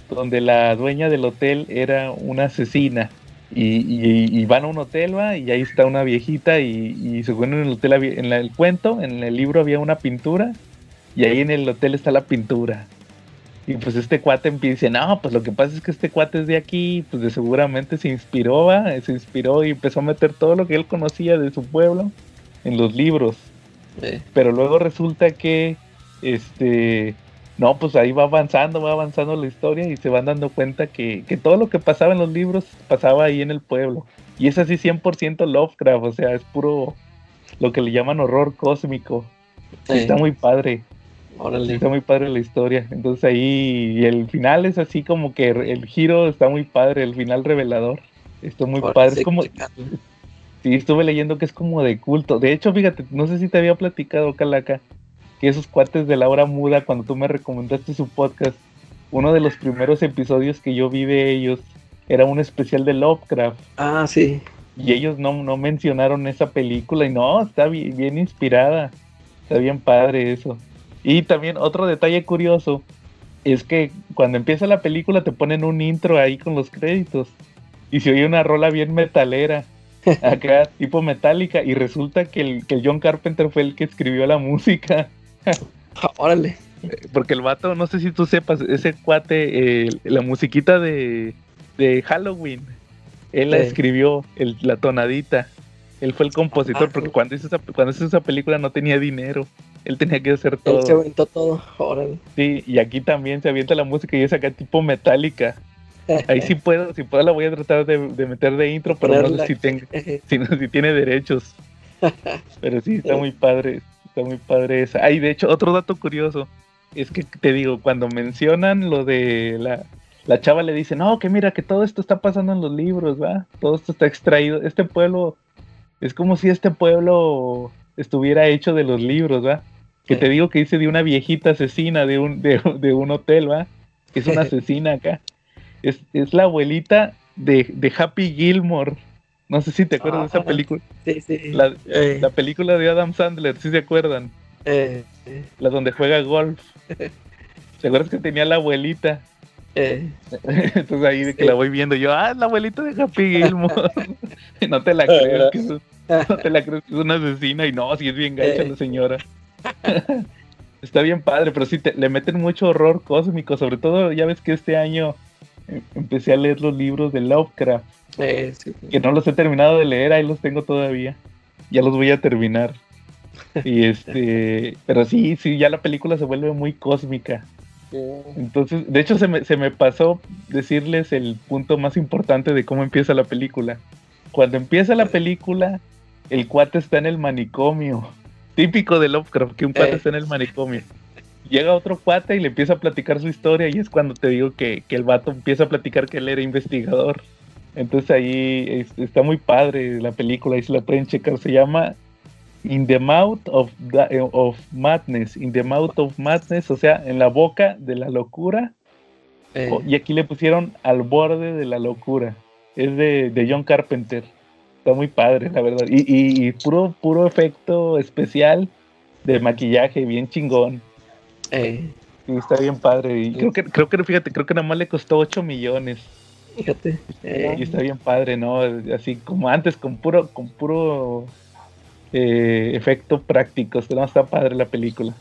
donde la dueña del hotel era una asesina. Y, van a un hotel, va, y ahí está una viejita, y, y según en el hotel, en el cuento, en el libro había una pintura, y ahí en el hotel está la pintura. Y pues este cuate empieza, no, pues lo que pasa es que este cuate es de aquí, pues de seguramente se inspiró, va, se inspiró y empezó a meter todo lo que él conocía de su pueblo en los libros. Pero luego resulta que, este, no, pues ahí va avanzando, va avanzando la historia y se van dando cuenta que, todo lo que pasaba en los libros pasaba ahí en el pueblo. Y es así 100% Lovecraft, o sea, es puro lo que le llaman horror cósmico. Está muy padre. Está muy padre la historia. Entonces ahí y el final es así como que el giro está muy padre, el final revelador. Está muy padre. Es como, Sí, estuve leyendo que es como de culto. De hecho, fíjate, no sé si te había platicado, Calaca, que esos cuates de la hora muda, cuando tú me recomendaste su podcast, uno de los primeros episodios que yo vi de ellos era un especial de Lovecraft. Ah, sí. Y ellos no, no mencionaron esa película y no, está bien, bien inspirada. Está bien padre eso. Y también otro detalle curioso es que cuando empieza la película te ponen un intro ahí con los créditos y se oye una rola bien metalera acá tipo metálica y resulta que el, que John Carpenter fue el que escribió la música. Órale. Porque el vato, no sé si tú sepas, ese cuate, la musiquita de, de, Halloween, él la escribió, el, la tonadita. Él fue el compositor, porque cuando hizo, esa, cuando hizo esa película no tenía dinero. Él tenía que hacer todo. Él se aventó todo, órale. Sí, y aquí también se avienta la música y es acá tipo metálica. Ahí sí puedo, si puedo la voy a tratar de, meter de intro, pero no sé si, tengo, si, tiene derechos. Pero sí, está muy padre, está muy padre esa. Ay, de hecho, otro dato curioso, es que te digo, cuando mencionan lo de la, la chava le dice, no, que mira, que todo esto está pasando en los libros, ¿va? Todo esto está extraído. Este pueblo, es como si este pueblo estuviera hecho de los libros, ¿va? Que te digo que dice de una viejita asesina de un, de, de un hotel, ¿va? Que es una asesina acá. Es, la abuelita de, Happy Gilmore. No sé si te acuerdas de esa ah, película. Sí, sí. Eh. La, película de Adam Sandler, ¿sí se acuerdan? Eh. La donde juega golf. ¿Se acuerdas que tenía la abuelita? Eh. Entonces ahí de que la voy viendo yo, ah, la abuelita de Happy Gilmore. no te la crees que es, no te la que es una asesina y no, si es bien gacha la señora. Está bien padre, pero sí te, le meten mucho horror cósmico, sobre todo ya ves que este año empecé a leer los libros de Lovecraft. Que no los he terminado de leer, ahí los tengo todavía. Ya los voy a terminar. Y este, pero sí, sí, ya la película se vuelve muy cósmica. Entonces, de hecho se me, se me pasó decirles el punto más importante de cómo empieza la película. Cuando empieza la película, el cuate está en el manicomio. Típico de Lovecraft, que un cuate eh. está en el manicomio llega otro cuate y le empieza a platicar su historia y es cuando te digo que, el vato empieza a platicar que él era investigador. Entonces ahí está muy padre la película, ahí se la pueden checar, se llama In the Mouth of, of Madness, In the Mouth of Madness, o sea, en la boca de la locura. Eh. Y aquí le pusieron al borde de la locura. Es de, John Carpenter. Está muy padre, la verdad. Y, y, y puro, puro efecto especial de maquillaje, bien chingón. Eh. está bien padre. Y creo que, creo que, fíjate, creo que nada más le costó 8 millones. Fíjate. Y está bien padre, ¿no? Así como antes, con puro, con puro eh, efecto práctico. No, está padre la película.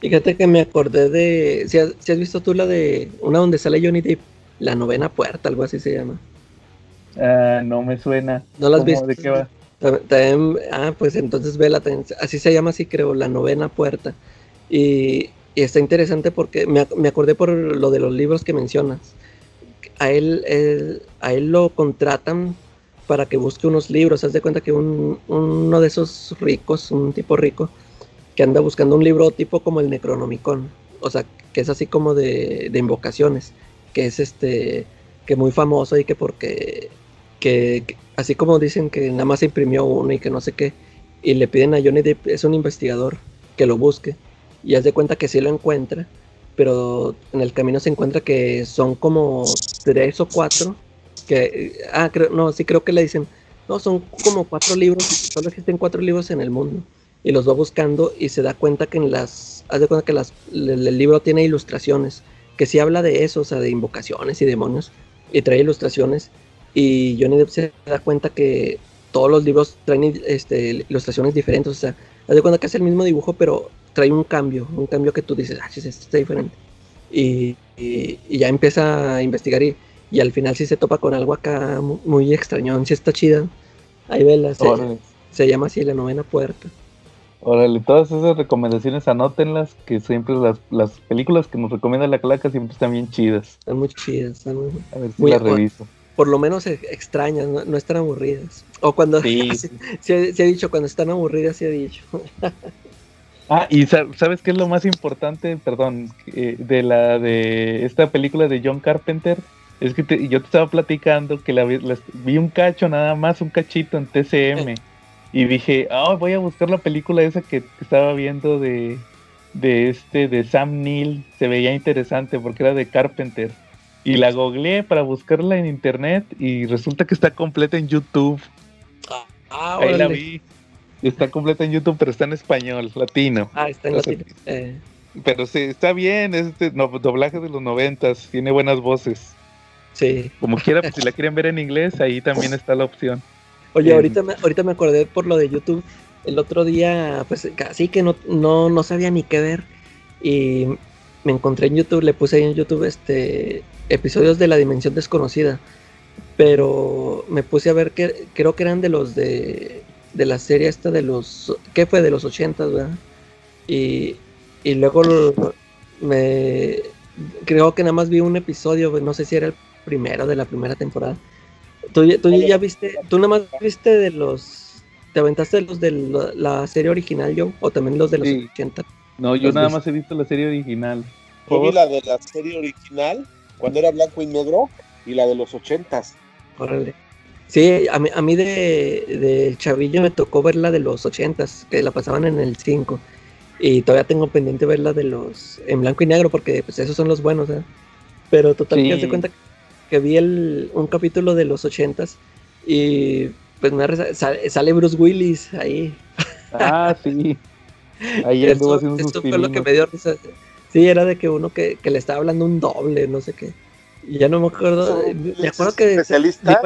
Fíjate que me acordé de. Si has, visto tú la de. Una donde sale Johnny Depp, La Novena Puerta, algo así se llama. Ah, no me suena. ¿No las visto? ¿De qué va? ah, pues entonces vela. Así se llama, así creo, La Novena Puerta. Y, está interesante porque me, me, acordé por lo de los libros que mencionas. A él, a él lo contratan para que busque unos libros. Haz de cuenta que un, uno de esos ricos, un tipo rico, que anda buscando un libro tipo como el Necronomicon. O sea, que es así como de, de invocaciones. Que es este, que muy famoso y que porque, que, así como dicen que nada más se imprimió uno y que no sé qué. Y le piden a Johnny Depp, es un investigador, que lo busque. Y haz de cuenta que sí lo encuentra. Pero en el camino se encuentra que son como tres o cuatro que, ah, creo, no, sí creo que le dicen, no, son como cuatro libros, solo existen cuatro libros en el mundo. Y los va buscando y se da cuenta que en las, haz de cuenta que las, el, libro tiene ilustraciones, que sí habla de eso, o sea, de invocaciones y demonios, y trae ilustraciones. Y Johnny Depp se da cuenta que todos los libros traen este, ilustraciones diferentes, o sea, haz de cuenta que es el mismo dibujo, pero trae un cambio, un cambio que tú dices, ah, esto está diferente. Y, y, y, ya empieza a investigar y y al final sí se topa con algo acá muy extraño, sí está chida. Ahí vela, se, se llama así la novena puerta. Órale, todas esas recomendaciones anótenlas, que siempre las, las películas que nos recomienda la claca siempre están bien chidas. Están muy chidas, están muy, A ver si las reviso. Por, lo menos extrañas, no, están aburridas. O cuando, sí, se, ha dicho, cuando están aburridas se ha dicho. ah, y ¿sabes qué es lo más importante, perdón, eh, de la de esta película de John Carpenter? Es que yo te estaba platicando que la, vi un cacho nada más, un cachito en TCM. Y dije, ah, voy a buscar la película esa que, estaba viendo de, de este, de Sam Neill. Se veía interesante porque era de Carpenter. Y la googleé para buscarla en internet y resulta que está completa en YouTube. Ah, Ahí la vi. Está completa en YouTube, pero está en español, latino. Ah, está en latino. Eh. Pero sí, está bien, es este doblaje de los noventas, tiene buenas voces. Sí. Como quiera, pues, si la quieren ver en inglés, ahí también está la opción. Oye, eh, ahorita, me, ahorita me acordé por lo de YouTube. El otro día, pues casi que no, no, no sabía ni qué ver. Y me encontré en YouTube, le puse ahí en YouTube este episodios de la dimensión desconocida. Pero me puse a ver que creo que eran de los de, de la serie esta de los. ¿Qué fue? De los 80, ¿verdad? Y, y luego me. Creo que nada más vi un episodio, no sé si era el primero de la primera temporada. Tú, tú ya viste, tú nada más viste de los, te aventaste los de la, serie original, yo, o también los de los 80. No, yo nada más he visto la serie original. Yo vi la de la serie original cuando era blanco y negro y la de los 80 Órale. Sí, a mí, a mí de, de Chavillo me tocó ver la de los 80 que la pasaban en el 5. Y todavía tengo pendiente ver la de los en blanco y negro porque pues esos son los buenos, ¿eh? Pero total, te das cuenta que que vi el, un capítulo de los ochentas y pues me sale, Bruce Willis ahí. Ah, sí. Ahí estuvo haciendo Esto fue lo que me dio risa. Sí, era de que uno que, le estaba hablando un doble, no sé qué. Ya no me acuerdo. Me acuerdo que. Especialista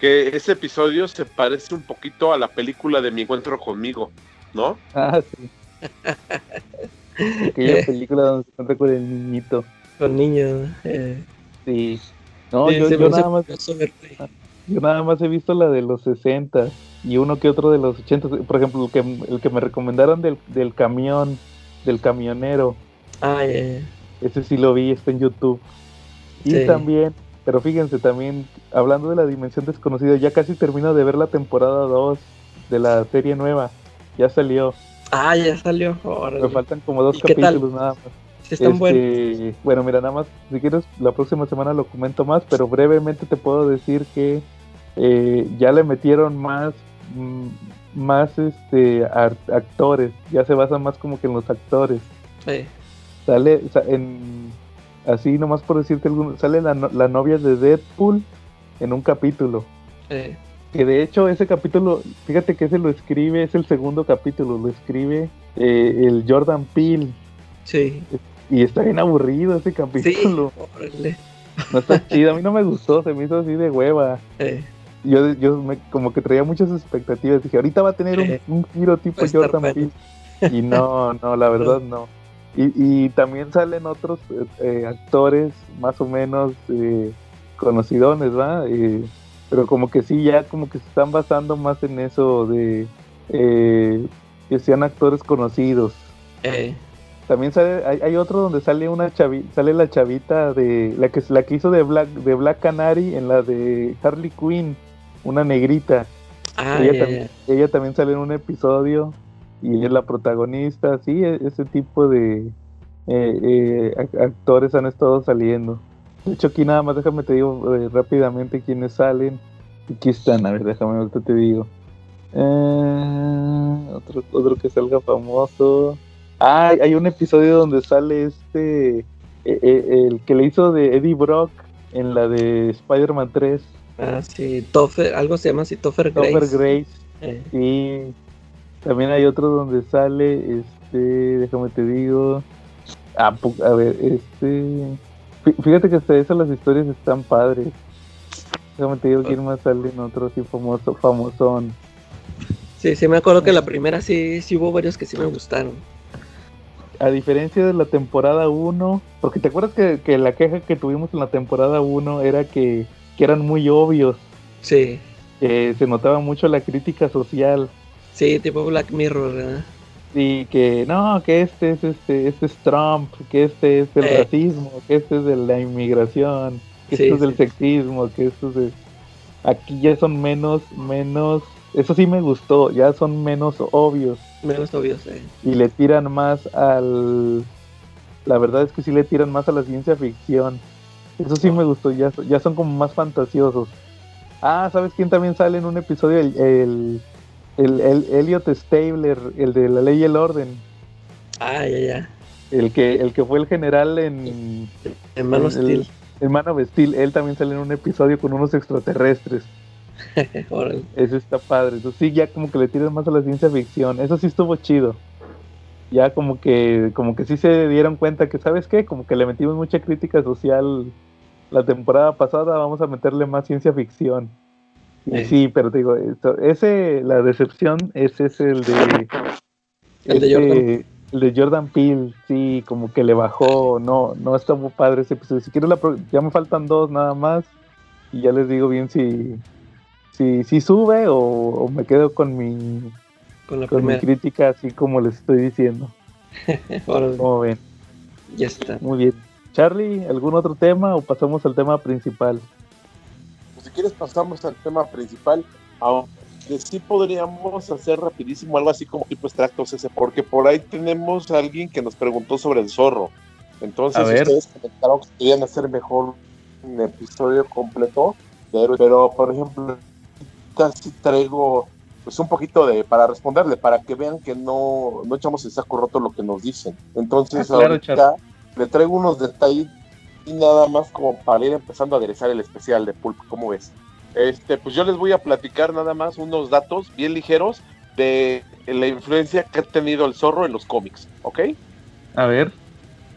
que ese episodio se parece un poquito a la película de Mi Encuentro conmigo, ¿no? Ah, sí. Aquella película donde se encuentra con el niñito. Con niño. Eh. Sí. No, yo, nada más, yo nada más he visto la de los 60 y uno que otro de los 80. Por ejemplo, el que, el que me recomendaron del, del camión, del camionero. Ah, Ese sí lo vi, está en YouTube. Y también, pero fíjense, también hablando de la dimensión desconocida, ya casi termino de ver la temporada 2 de la serie nueva. Ya salió. Ah, ya salió. Me faltan como dos capítulos nada más. Este, bueno, mira, nada más, si quieres, la próxima semana lo comento más, pero brevemente te puedo decir que eh, ya le metieron más, mm, más este, actores, ya se basa más como que en los actores. Sale, en, así nomás por decirte alguno, sale la, novia de Deadpool en un capítulo. Que de hecho ese capítulo, fíjate que ese lo escribe, es el segundo capítulo, lo escribe eh, el Jordan Peele. Sí. Y está bien aburrido ese capítulo. Sí, No está chida, a mí no me gustó, se me hizo así de hueva. Eh, Yo, yo me- como que traía muchas expectativas. Dije, ahorita va a tener un, Eh, un giro tipo Jordan. Peele. Y no, no, la verdad no. Y, y también salen otros eh, eh, actores más o menos eh, conocidones, ¿va? Eh, pero como que sí, ya como que se están basando más en eso de que sean actores conocidos. También sale, hay, hay otro donde sale una chavi, sale la chavita de la que la que hizo de Black de Black Canary en la de Harley Quinn, una negrita. ah, ella, también, ella también sale en un episodio y es la protagonista. Sí, e- ese tipo de eh, eh, ac- actores han estado saliendo. De hecho, aquí nada más déjame te digo eh, rápidamente quiénes salen. Aquí están, a ver, déjame ahorita te digo. Eh, otro, otro que salga famoso. Ah, hay- un episodio donde sale este, el que le hizo de Eddie Brock en la de Spider-Man 3, ya. Ah, sí, Topher, algo se llama así, Topher Grace. Topher Grace. Sí. También hay otro donde sale, este, déjame te digo. Ah, a ver, este. fí- Fíjate que hasta eso las historias están padres. Déjame te digo quién más sale en otro así famoso, famosón. sí, sí, me acuerdo que la primera sí, sí hubo varios que sí me gustaron. A diferencia de la temporada 1, porque te acuerdas que, que la queja que tuvimos en la temporada 1 era que, que eran muy obvios, Sí, que se notaba mucho la crítica social. Sí, tipo Black Mirror, ¿verdad? Y que no, que este es este, este es Trump, que este es del Eh. racismo, que este es de la inmigración, que Sí, esto es del sí. sexismo, que esto es de... Aquí ya son menos, menos, eso sí me gustó, ya son menos obvios Menos obvios, eh. y le tiran más al... La verdad es que sí le tiran más a la ciencia ficción. Eso sí me gustó, ya, ya son como más fantasiosos. Ah, ¿sabes quién también sale en un episodio? El, el, el, el Elliot Stabler, el de la ley y el orden. Ah, ya, ya. El que, el que fue el general en, En Man of el- Steel. en Man of Steel, él también sale en un episodio con unos extraterrestres. Eso está padre. Eso sí, ya como que le tiran más a la ciencia ficción. Eso sí estuvo chido. Ya como que, como que sí se dieron cuenta que, ¿sabes qué? Como que le metimos mucha crítica social la temporada pasada, vamos a meterle más ciencia ficción. Sí, pero te digo, esto- ese, la decepción, ese es el de... El de este, Jordan. el de Jordan Peele, sí, como que le bajó, no, no está muy padre ese episodio. Si quieres, la pro- ya me faltan dos nada más y ya les digo bien si, si, si sube o, o me quedo con mi, Con la con mi crítica así como les estoy diciendo. Como ven, Ya está. muy bien. Charlie, ¿algún otro tema o pasamos al tema principal? Quieres pasamos al tema principal, aunque sí podríamos hacer rapidísimo algo así como tipo extractos ese, porque por ahí tenemos a alguien que nos preguntó sobre el zorro. Entonces ustedes comentaron que querían hacer mejor un episodio completo héroes, pero por ejemplo, casi traigo pues un poquito de para responderle, para que vean que no, no echamos el saco roto lo que nos dicen. Entonces Ah, claro, ahorita le traigo unos detalles y nada más como para ir empezando a aderezar el especial de Pulp, ¿cómo ves? Este, pues yo les voy a platicar nada más unos datos bien ligeros de la influencia que ha tenido el zorro en los cómics, ¿ok? A ver,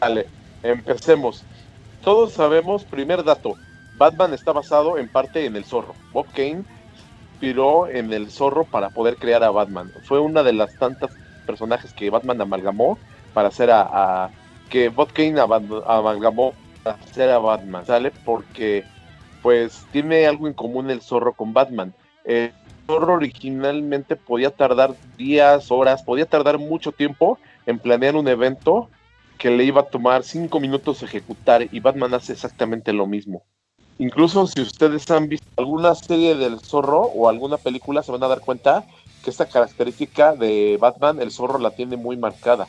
Vale, empecemos. Todos sabemos, primer dato, Batman está basado en parte en el zorro. Bob Kane inspiró en el zorro para poder crear a Batman. Fue una de las tantas personajes que Batman amalgamó para hacer a, a- que Bob Kane amalgamó hacer a Batman, ¿sale? Porque pues tiene algo en común el zorro con Batman. El zorro originalmente podía tardar días, horas, podía tardar mucho tiempo en planear un evento que le iba a tomar cinco minutos ejecutar y Batman hace exactamente lo mismo. Incluso si ustedes han visto alguna serie del zorro o alguna película, se van a dar cuenta que esta característica de Batman, el zorro la tiene muy marcada.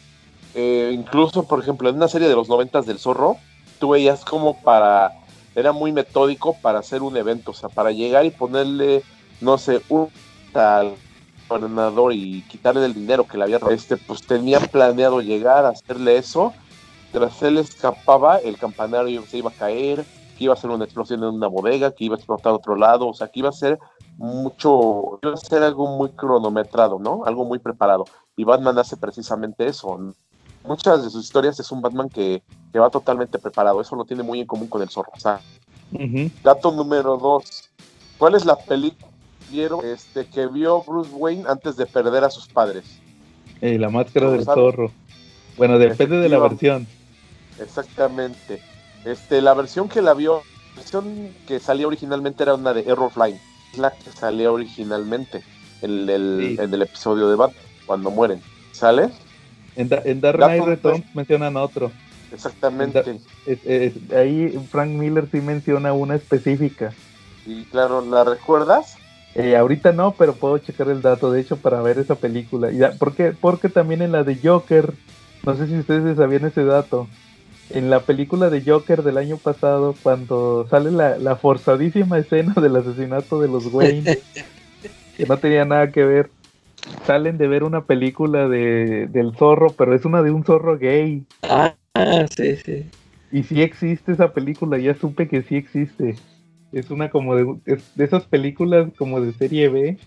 Eh, incluso, por ejemplo, en una serie de los noventas del zorro, tú veías como para, era muy metódico para hacer un evento, o sea, para llegar y ponerle, no sé, un tal gobernador y quitarle el dinero que le había este, pues tenía planeado llegar a hacerle eso. Tras él escapaba, el campanario se iba a caer, que iba a ser una explosión en una bodega, que iba a explotar a otro lado, o sea, que iba a ser mucho, iba a ser algo muy cronometrado, ¿no? Algo muy preparado. Y Batman hace precisamente eso. ¿no? Muchas de sus historias es un Batman que, que va totalmente preparado. Eso lo tiene muy en común con el zorro. O sea, Dato número dos. ¿Cuál es la película este, que vio Bruce Wayne antes de perder a sus padres? Eh, la máscara del zorro. Bueno, depende de la versión. Exactamente. Este, la versión que la vio, la versión que salía originalmente era una de Error Flying, la que salía originalmente en el, episodio de Batman, cuando mueren. ¿Sale? En, Dark Knight Returns mencionan otro. Exactamente. ahí Frank Miller sí menciona una específica. Y claro, ¿la recuerdas? Eh, ahorita no, pero puedo checar el dato, de hecho, para ver esa película. Ya, porque, porque también en la de Joker, no sé si ustedes sabían ese dato, en la película de Joker del año pasado, cuando sale la, forzadísima escena del asesinato de los Wayne, que no tenía nada que ver, salen de ver una película de, del zorro, pero es una de un zorro gay. Ah, sí, sí. Y sí existe esa película, ya supe que sí existe. Es una como de, de esas películas como de serie B,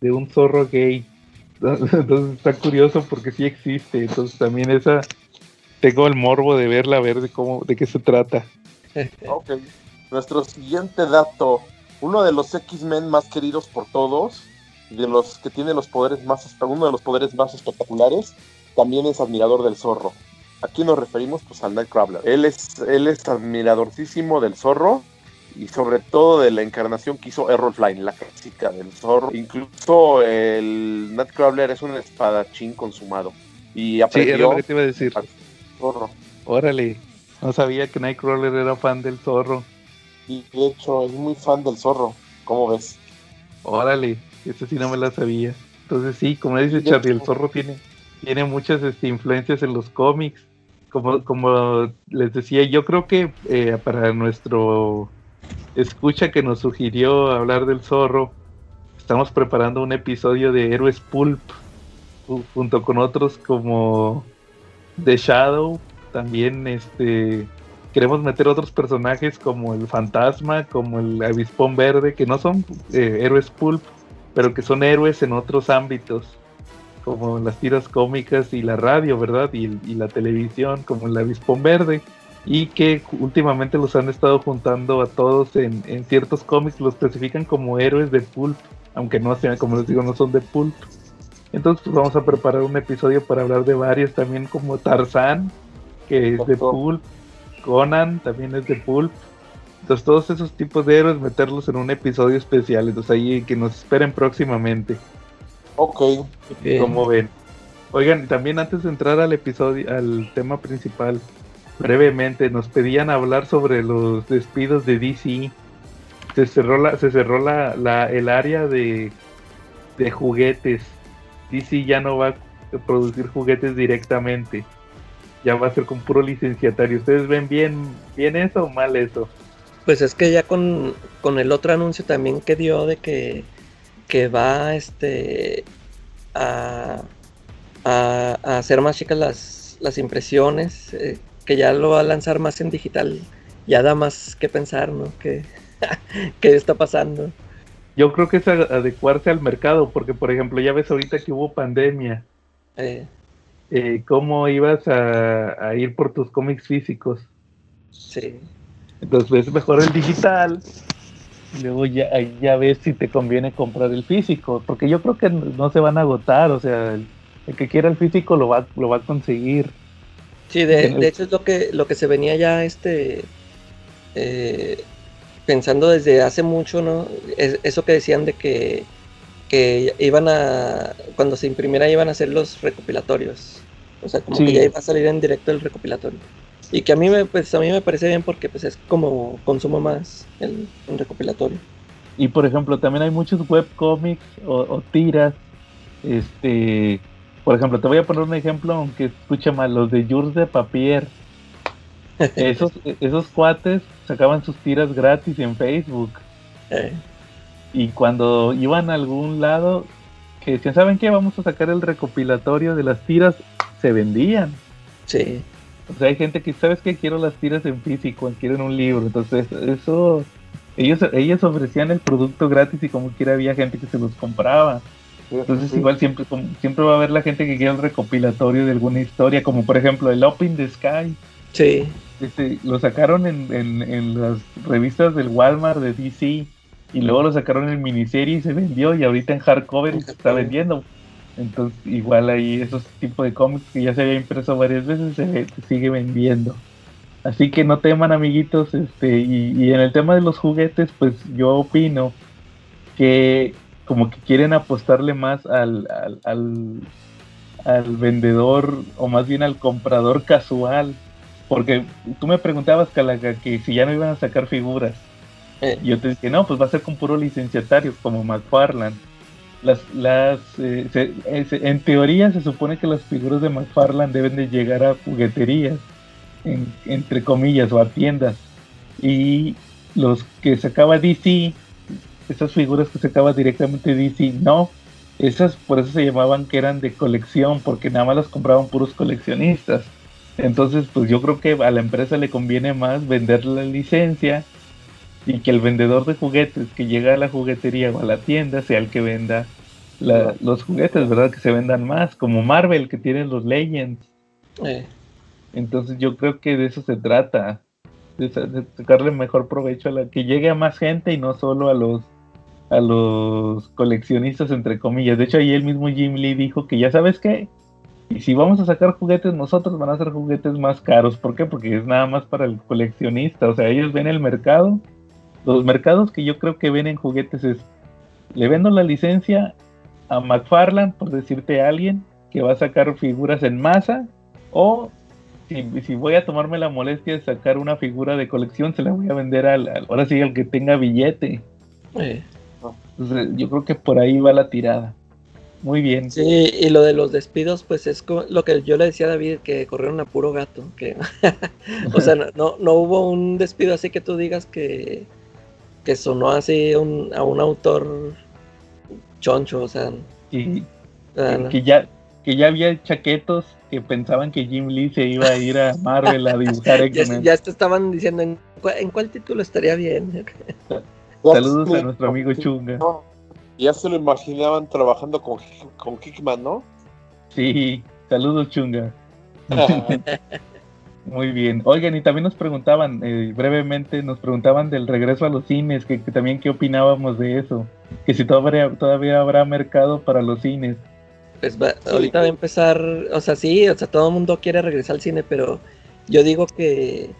de un zorro gay. Entonces está curioso porque sí existe. Entonces también esa tengo el morbo de verla, a ver de cómo, de qué se trata. ok. Nuestro siguiente dato. Uno de los X-Men más queridos por todos, de los que tiene los poderes más, uno de los poderes más espectaculares, también es admirador del zorro. Aquí nos referimos pues al Nightcrawler. Él es, él es admiradorcísimo del zorro y sobre todo de la encarnación que hizo Errol Flynn, la clásica del zorro. Incluso el Nightcrawler es un espadachín consumado. Y aprendió sí, te iba a decir zorro. Órale, no sabía que Nightcrawler era fan del zorro. Y de hecho es muy fan del zorro, ¿cómo ves? Órale, eso sí no me la sabía. Entonces sí, como dice Charlie, el zorro tiene, tiene muchas este, influencias en los cómics. Como, como les decía, yo creo que eh, para nuestro escucha que nos sugirió hablar del zorro, estamos preparando un episodio de Héroes Pulp junto con otros como The Shadow, también este queremos meter otros personajes como el fantasma, como el avispón verde, que no son eh, héroes pulp, pero que son héroes en otros ámbitos, como las tiras cómicas y la radio, ¿verdad? Y, la televisión, como el avispón verde, y que últimamente los han estado juntando a todos en, en ciertos cómics, los clasifican como héroes de pulp, aunque no sean, como les digo, no son de pulp. Entonces pues, vamos a preparar un episodio para hablar de varios, también como Tarzán, que es de Pulp, Conan también es de Pulp. Entonces todos esos tipos de héroes meterlos en un episodio especial, entonces ahí que nos esperen próximamente. Ok. Como ven. Oigan, también antes de entrar al episodio, al tema principal, brevemente, nos pedían hablar sobre los despidos de DC. Se cerró la, se cerró la, la el área de, de juguetes DC ya no va a producir juguetes directamente. Ya va a ser con puro licenciatario. ¿Ustedes ven bien, bien eso o mal eso? Pues es que ya con, el otro anuncio también que dio de que, que va este a, a, hacer más chicas las, las impresiones, eh, que ya lo va a lanzar más en digital, ya da más que pensar, ¿no? ¿Qué, qué está pasando? Yo creo que es adecuarse al mercado, porque por ejemplo, ya ves ahorita que hubo pandemia. Eh. Eh, ¿Cómo ibas a, ir por tus cómics físicos? Sí. Entonces ves mejor el digital. Y luego ya, ya ves si te conviene comprar el físico. Porque yo creo que no se van a agotar. O sea, el, que quiera el físico lo va, lo va a conseguir. Sí, de, de hecho es lo que, lo que se venía ya este. Eh, pensando desde hace mucho, ¿no? eso que decían de que, que iban a, cuando se imprimiera iban a hacer los recopilatorios. O sea, como que ya iba a salir en directo el recopilatorio. Y que a mí me, pues, a mí me parece bien porque pues, es como consumo más el, recopilatorio. Y por ejemplo, también hay muchos webcomics o, o tiras. Este, por ejemplo, te voy a poner un ejemplo, aunque escucha mal, los de Jules de Papier esos, esos cuates sacaban sus tiras gratis en Facebook. Eh. Y cuando iban a algún lado, que decían, ¿saben qué? Vamos a sacar el recopilatorio de las tiras, se vendían. Sí. O sea, hay gente que, ¿sabes qué? Quiero las tiras en físico, quieren un libro. Entonces, eso, ellos, ellos ofrecían el producto gratis y como quiera había gente que se los compraba. Entonces, igual siempre, siempre va a haber la gente que quiere el recopilatorio de alguna historia, como por ejemplo el Open the Sky. Sí este, lo sacaron en, en, las revistas del Walmart de DC y luego lo sacaron en miniserie y se vendió y ahorita en hardcover se está vendiendo. Entonces igual ahí esos tipos de cómics que ya se había impreso varias veces se, sigue vendiendo. Así que no teman amiguitos, este, y, en el tema de los juguetes, pues yo opino que como que quieren apostarle más al, al, al vendedor o más bien al comprador casual porque tú me preguntabas, Calaga, que si ya no iban a sacar figuras. Eh. Yo te dije, no, pues va a ser con puro licenciatario, como McFarland. Las, las, eh, en teoría se supone que las figuras de McFarland deben de llegar a jugueterías, entre comillas, o a tiendas. Y los que sacaba DC, esas figuras que sacaba directamente DC, no. Esas por eso se llamaban que eran de colección, porque nada más las compraban puros coleccionistas. Entonces, pues yo creo que a la empresa le conviene más vender la licencia y que el vendedor de juguetes que llega a la juguetería o a la tienda sea el que venda los juguetes, ¿verdad? Que se vendan más, como Marvel que tiene los Legends. Eh. Entonces yo creo que de eso se trata, de, sacarle mejor provecho a la que llegue a más gente y no solo a los a los coleccionistas entre comillas. De hecho ahí el mismo Jim Lee dijo que ya sabes qué, y si vamos a sacar juguetes nosotros van a ser juguetes más caros. ¿Por qué? Porque es nada más para el coleccionista. O sea, ellos ven el mercado. Los mercados que yo creo que ven en juguetes es, le vendo la licencia a McFarland, por decirte a alguien, que va a sacar figuras en masa. O si, voy a tomarme la molestia de sacar una figura de colección, se la voy a vender al, ahora sí al que tenga billete. Entonces, yo creo que por ahí va la tirada. Muy bien. Sí, y lo de los despidos, pues es lo que yo le decía a David, que corrieron a puro gato. Que, o sea, no, no hubo un despido así que tú digas que, que sonó así a un autor choncho, o sea. Y, que, ya, que ya había chaquetos que pensaban que Jim Lee se iba a ir a Marvel a dibujar X-Men. ya, te estaban diciendo ¿en cuál, título estaría bien. Saludos a nuestro amigo Chunga ya se lo imaginaban trabajando con, con Kickman, ¿no? Sí, saludos chunga. Muy bien. Oigan, y también nos preguntaban, eh, brevemente, nos preguntaban del regreso a los cines, que, también qué opinábamos de eso, que si todavía, todavía habrá mercado para los cines. Pues va, ahorita va a empezar, o sea, sí, o sea, todo el mundo quiere regresar al cine, pero yo digo que,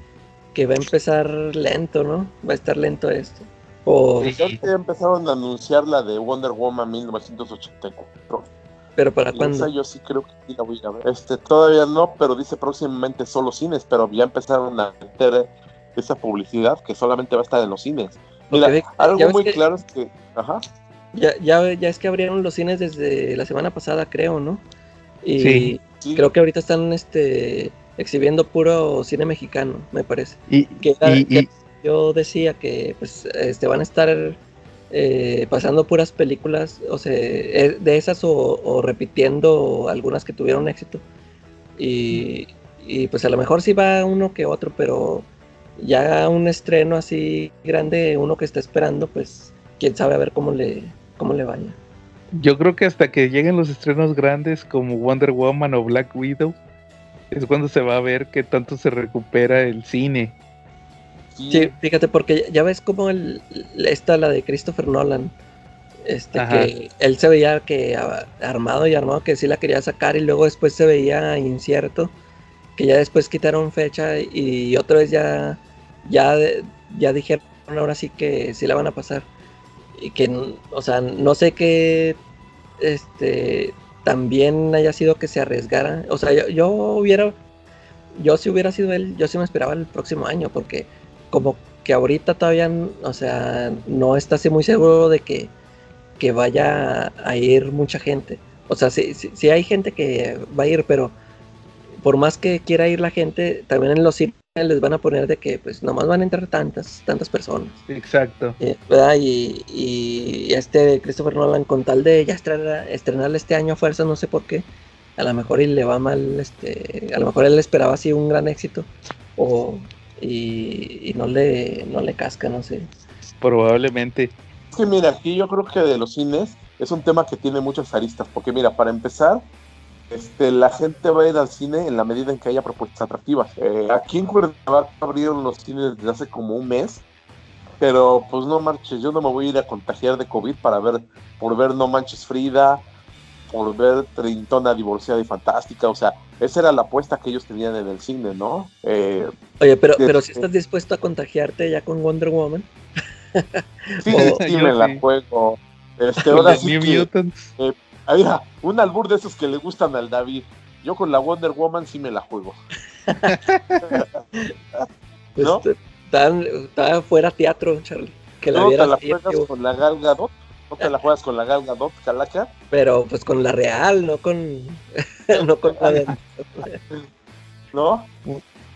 que va a empezar lento, ¿no? Va a estar lento esto. O... ya empezaron a anunciar la de Wonder Woman 1984. ¿Pero para cuándo? yo sí creo que sí la voy a ver. Este, todavía no, pero dice próximamente solo cines, pero ya empezaron a meter esa publicidad que solamente va a estar en los cines. Mira, algo muy claro es que... Ajá. Ya, ya, ya es que abrieron los cines desde la semana pasada, creo, ¿no? Y sí. creo que ahorita están este exhibiendo puro cine mexicano, me parece. Y, que, y, yo decía que pues este, van a estar eh, pasando puras películas, o sea, eh, de esas o, repitiendo algunas que tuvieron éxito. Y, pues a lo mejor sí va uno que otro, pero ya un estreno así grande, uno que está esperando, pues quién sabe a ver cómo le, cómo le vaya. Yo creo que hasta que lleguen los estrenos grandes como Wonder Woman o Black Widow, es cuando se va a ver qué tanto se recupera el cine Sí, fíjate, porque ya ves como el, esta, la de Christopher Nolan, este, que él se veía que armado y armado, que sí la quería sacar y luego después se veía incierto, que ya después quitaron fecha y otra vez ya, ya, ya dijeron ahora sí que sí la van a pasar. Y que, o sea, no sé qué, este, también haya sido que se arriesgara. O sea, yo, yo hubiera, yo si hubiera sido él, yo sí me esperaba el próximo año, porque como que ahorita todavía, o sea, no está así muy seguro de que, que vaya a ir mucha gente. O sea, sí, sí, hay gente que va a ir, pero por más que quiera ir la gente, también en los cines les van a poner de que pues nomás van a entrar tantas, tantas personas. Exacto. Eh, y, y, este Christopher Nolan con tal de ya estrenar, estrenar este año a fuerza, no sé por qué, a lo mejor y le va mal, este, a lo mejor él esperaba así un gran éxito. O, y, no, le, no le casca, no sé. Probablemente. Es que mira, aquí yo creo que de los cines es un tema que tiene muchas aristas, porque mira, para empezar, este, la gente va a ir al cine en la medida en que haya propuestas atractivas. Eh, aquí en Cuernavaca abrieron los cines desde hace como un mes, pero pues no marches, yo no me voy a ir a contagiar de COVID para ver, por ver No Manches Frida, por ver Trintona divorciada y fantástica, o sea, esa era la apuesta que ellos tenían en el cine, ¿no? Eh, Oye, pero, pero si estás dispuesto a contagiarte ya con Wonder Woman. sí, sí, me la juego. Este, ahora sí que, eh, un albur de esos que le gustan al David. Yo con la Wonder Woman sí me la juego. ¿No? Está fuera teatro, Charlie. Que la ¿No te la juegas con la Gal Gadot? ¿No te la juegas con la Gal Gadot, Calaca? Pero pues con la real, no con, no con la ¿No?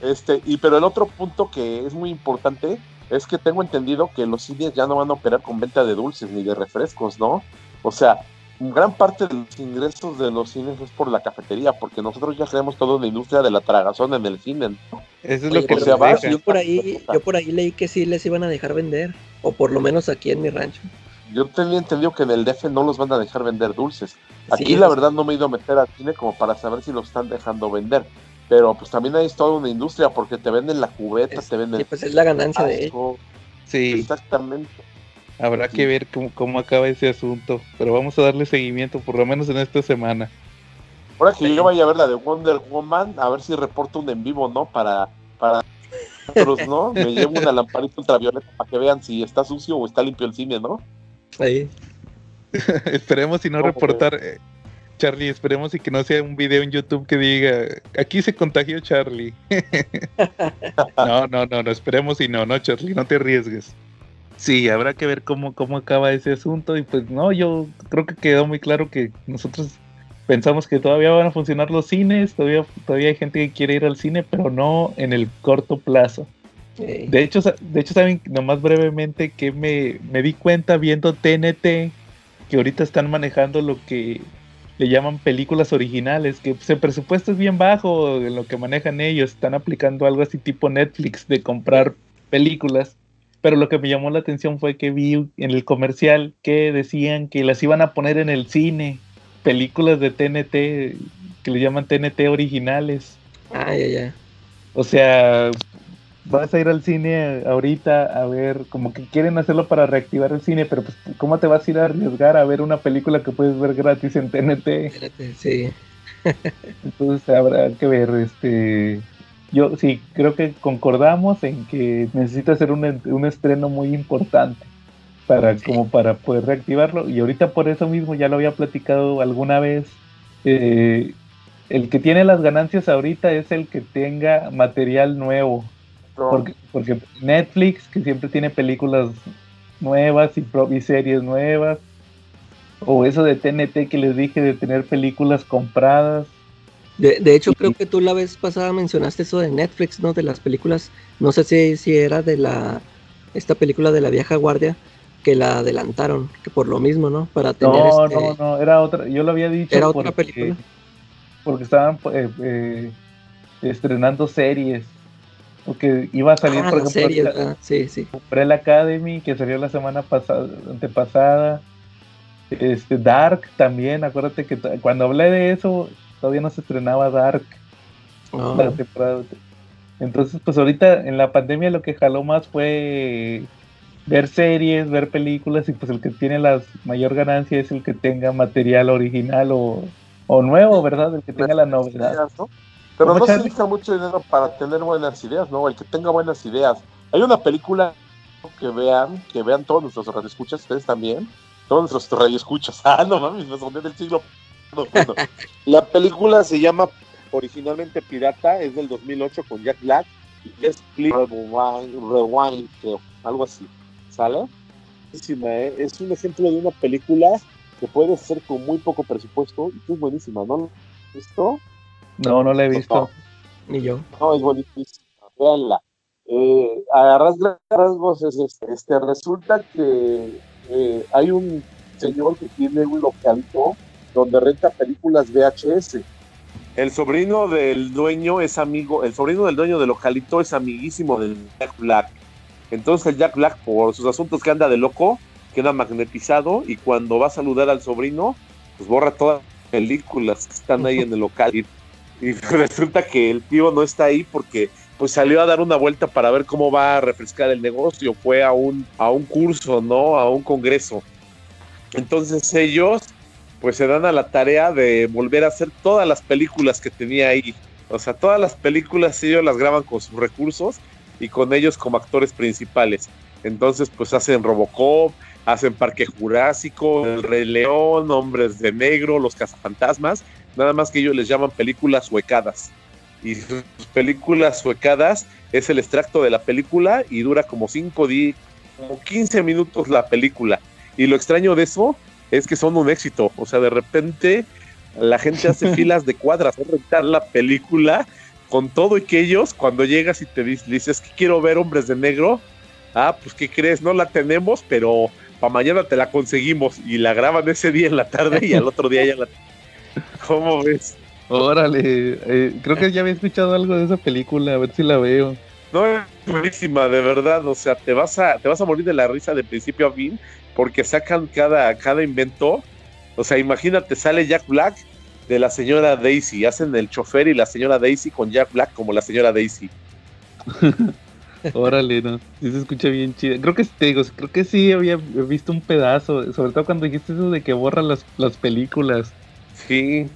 Este, y pero el otro punto que es muy importante es que tengo entendido que los cines ya no van a operar con venta de dulces ni de refrescos, ¿no? O sea, gran parte de los ingresos de los cines es por la cafetería, porque nosotros ya creemos todo en la industria de la tragazón en el cine. ¿no? Eso es lo que se va. Yo por ahí, yo por ahí leí que sí les iban a dejar vender, o por lo menos aquí en mi rancho. Yo tenía entendido que en el DF no los van a dejar vender dulces. Aquí la verdad no me he ido a meter al cine como para saber si los están dejando vender. Pero pues también hay toda una industria porque te venden la cubeta, te venden... Sí, pues es la ganancia de ellos. Sí. Exactamente. Habrá que ver cómo, acaba ese asunto, pero vamos a darle seguimiento, por lo menos en esta semana. Ahora que yo vaya a ver la de Wonder Woman, a ver si reporto un en vivo, ¿no? Para, para ¿no? Me llevo una lamparita ultravioleta para que vean si está sucio o está limpio el cine, ¿no? Ahí. esperemos y no reportar, eh, Charlie, esperemos y que no sea un video en YouTube que diga, aquí se contagió Charlie. no, no, no, no, esperemos y no, no, Charlie, no te arriesgues. Sí, habrá que ver cómo, cómo acaba ese asunto. Y pues no, yo creo que quedó muy claro que nosotros pensamos que todavía van a funcionar los cines, todavía, todavía hay gente que quiere ir al cine, pero no en el corto plazo. De hecho, de hecho, saben nomás brevemente que me, me di cuenta viendo TNT que ahorita están manejando lo que le llaman películas originales, que pues, el presupuesto es bien bajo de lo que manejan ellos, están aplicando algo así tipo Netflix de comprar películas pero lo que me llamó la atención fue que vi en el comercial que decían que las iban a poner en el cine, películas de TNT, que le llaman TNT originales. Ah, ya, ya. O sea, vas a ir al cine ahorita a ver, como que quieren hacerlo para reactivar el cine, pero pues, ¿cómo te vas a ir a arriesgar a ver una película que puedes ver gratis en TNT? Sí. Entonces habrá que ver, este, yo sí, creo que concordamos en que necesita ser un, un estreno muy importante para, como para poder reactivarlo. Y ahorita por eso mismo ya lo había platicado alguna vez. Eh, el que tiene las ganancias ahorita es el que tenga material nuevo. Porque, porque, Netflix, que siempre tiene películas nuevas y, y series nuevas, o eso de TNT que les dije de tener películas compradas, de, hecho, creo que tú la vez pasada mencionaste eso de Netflix, ¿no? De las películas, no sé si, si era de la, esta película de la vieja guardia, que la adelantaron, que por lo mismo, ¿no? Para tener No, este no, no, era otra, yo lo había dicho. Era otra película. Porque estaban eh, eh, estrenando series. Porque iba a salir, ah, por ejemplo, series, ah, sí, sí. Umbrella Academy, que salió la semana pasada, antepasada. Este, Dark también, acuérdate que cuando hablé de eso, todavía no se estrenaba Dark. Ah. Entonces, pues ahorita en la pandemia lo que jaló más fue ver series, ver películas y pues el que tiene la mayor ganancia es el que tenga material original o, nuevo, ¿verdad? El que tenga la novedad. Pero no se necesita mucho dinero para tener buenas ideas, ¿no? El que tenga buenas ideas. Hay una película que vean, que vean todos nuestros radioescuchas, ustedes también, todos nuestros radioescuchas. Ah, no mames, me son del siglo la película se llama originalmente Pirata, es del 2008 con Jack Black y es Rewind, creo, algo así. ¿Sale? ¿eh? Es un ejemplo de una película que puede ser con muy poco presupuesto y que es buenísima, ¿no? ¿Visto? No, no la he visto. Ni yo. No, es buenísima. Veanla. Eh, a rasgos es este, este, resulta que eh, hay un señor que tiene un localito donde renta películas VHS. El sobrino del dueño es amigo, el sobrino del dueño de localito es amiguísimo del Jack Black. Entonces el Jack Black, por sus asuntos que anda de loco, queda magnetizado y cuando va a saludar al sobrino, pues borra todas películas que están ahí en el local. Y, resulta que el tío no está ahí porque pues salió a dar una vuelta para ver cómo va a refrescar el negocio, fue a un, a un curso, ¿no? A un congreso. Entonces ellos pues se dan a la tarea de volver a hacer todas las películas que tenía ahí. O sea, todas las películas ellos las graban con sus recursos y con ellos como actores principales. Entonces pues hacen Robocop, hacen Parque Jurásico, El Rey León, Hombres de Negro, Los Cazafantasmas, nada más que ellos les llaman películas huecadas. Y sus películas huecadas es el extracto de la película y dura como 5 días, como 15 minutos la película. Y lo extraño de eso es que son un éxito. O sea, de repente la gente hace filas de cuadras a rentar la película con todo y que ellos, cuando llegas y te dices que quiero ver Hombres de Negro, ah, pues ¿qué crees? No la tenemos, pero para mañana te la conseguimos y la graban ese día en la tarde y al otro día ya la... ¿Cómo ves? Órale, eh, creo que ya había escuchado algo de esa película, a ver si la veo. No, es buenísima, de verdad, o sea, te vas a, te vas a morir de la risa de principio a fin, porque sacan cada, cada invento. O sea, imagínate, sale Jack Black de la señora Daisy, hacen el chofer y la señora Daisy con Jack Black como la señora Daisy. Órale, no, sí se escucha bien chido. Creo que te digo, creo que sí había visto un pedazo, sobre todo cuando dijiste eso de que borra las, las películas. Sí.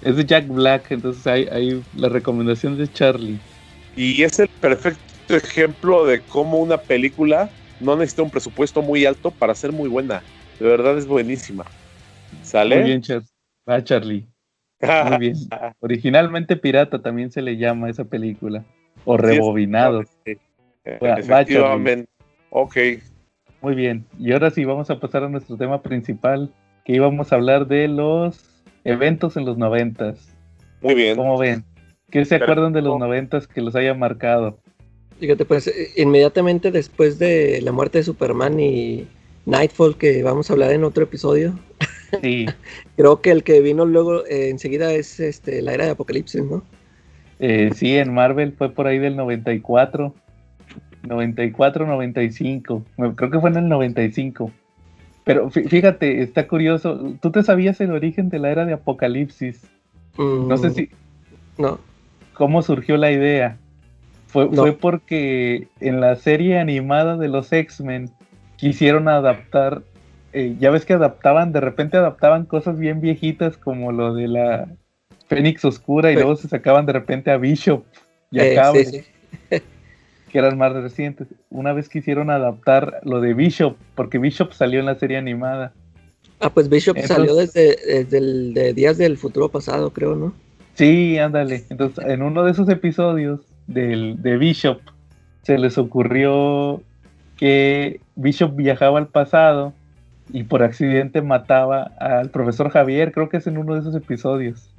Es de Jack Black, entonces hay, hay la recomendación de Charlie. Y es el perfecto ejemplo de cómo una película no necesita un presupuesto muy alto para ser muy buena. De verdad es buenísima. ¿Sale? Muy bien, Char Va, Charlie. Muy bien. Originalmente pirata también se le llama a esa película. O rebobinado. Sí, Efectivamente. ok. Muy bien. Y ahora sí, vamos a pasar a nuestro tema principal, que íbamos a hablar de los eventos en los noventas. Muy bien. ¿Cómo ven? ¿Qué se acuerdan de los noventas que los haya marcado? Fíjate, pues eh, inmediatamente después de la muerte de Superman y Nightfall, que vamos a hablar en otro episodio. Sí. Creo que el que vino luego eh, enseguida es este, la era de Apocalipsis, ¿no? Eh, sí, en Marvel fue por ahí del 94. 94, 95. Creo que fue en el 95. Pero fíjate, está curioso. ¿Tú te sabías el origen de la era de Apocalipsis? no sé Mm, si. No. ¿Cómo surgió la idea? Fue, No. fue porque en la serie animada de los X-Men quisieron adaptar. eh, ya ves que adaptaban, de repente adaptaban cosas bien viejitas como lo de la Fénix Oscura y luego se sacaban de repente a Bishop y a Eh, Cable, sí, sí. que eran más recientes. Una vez quisieron adaptar lo de Bishop, porque Bishop salió en la serie animada. Ah, pues Bishop Entonces- salió desde, desde el de días del futuro pasado, creo, ¿no? Sí, ándale. Entonces, en uno de esos episodios del, de Bishop, se les ocurrió que Bishop viajaba al pasado y por accidente mataba al profesor Javier, creo que es en uno de esos episodios.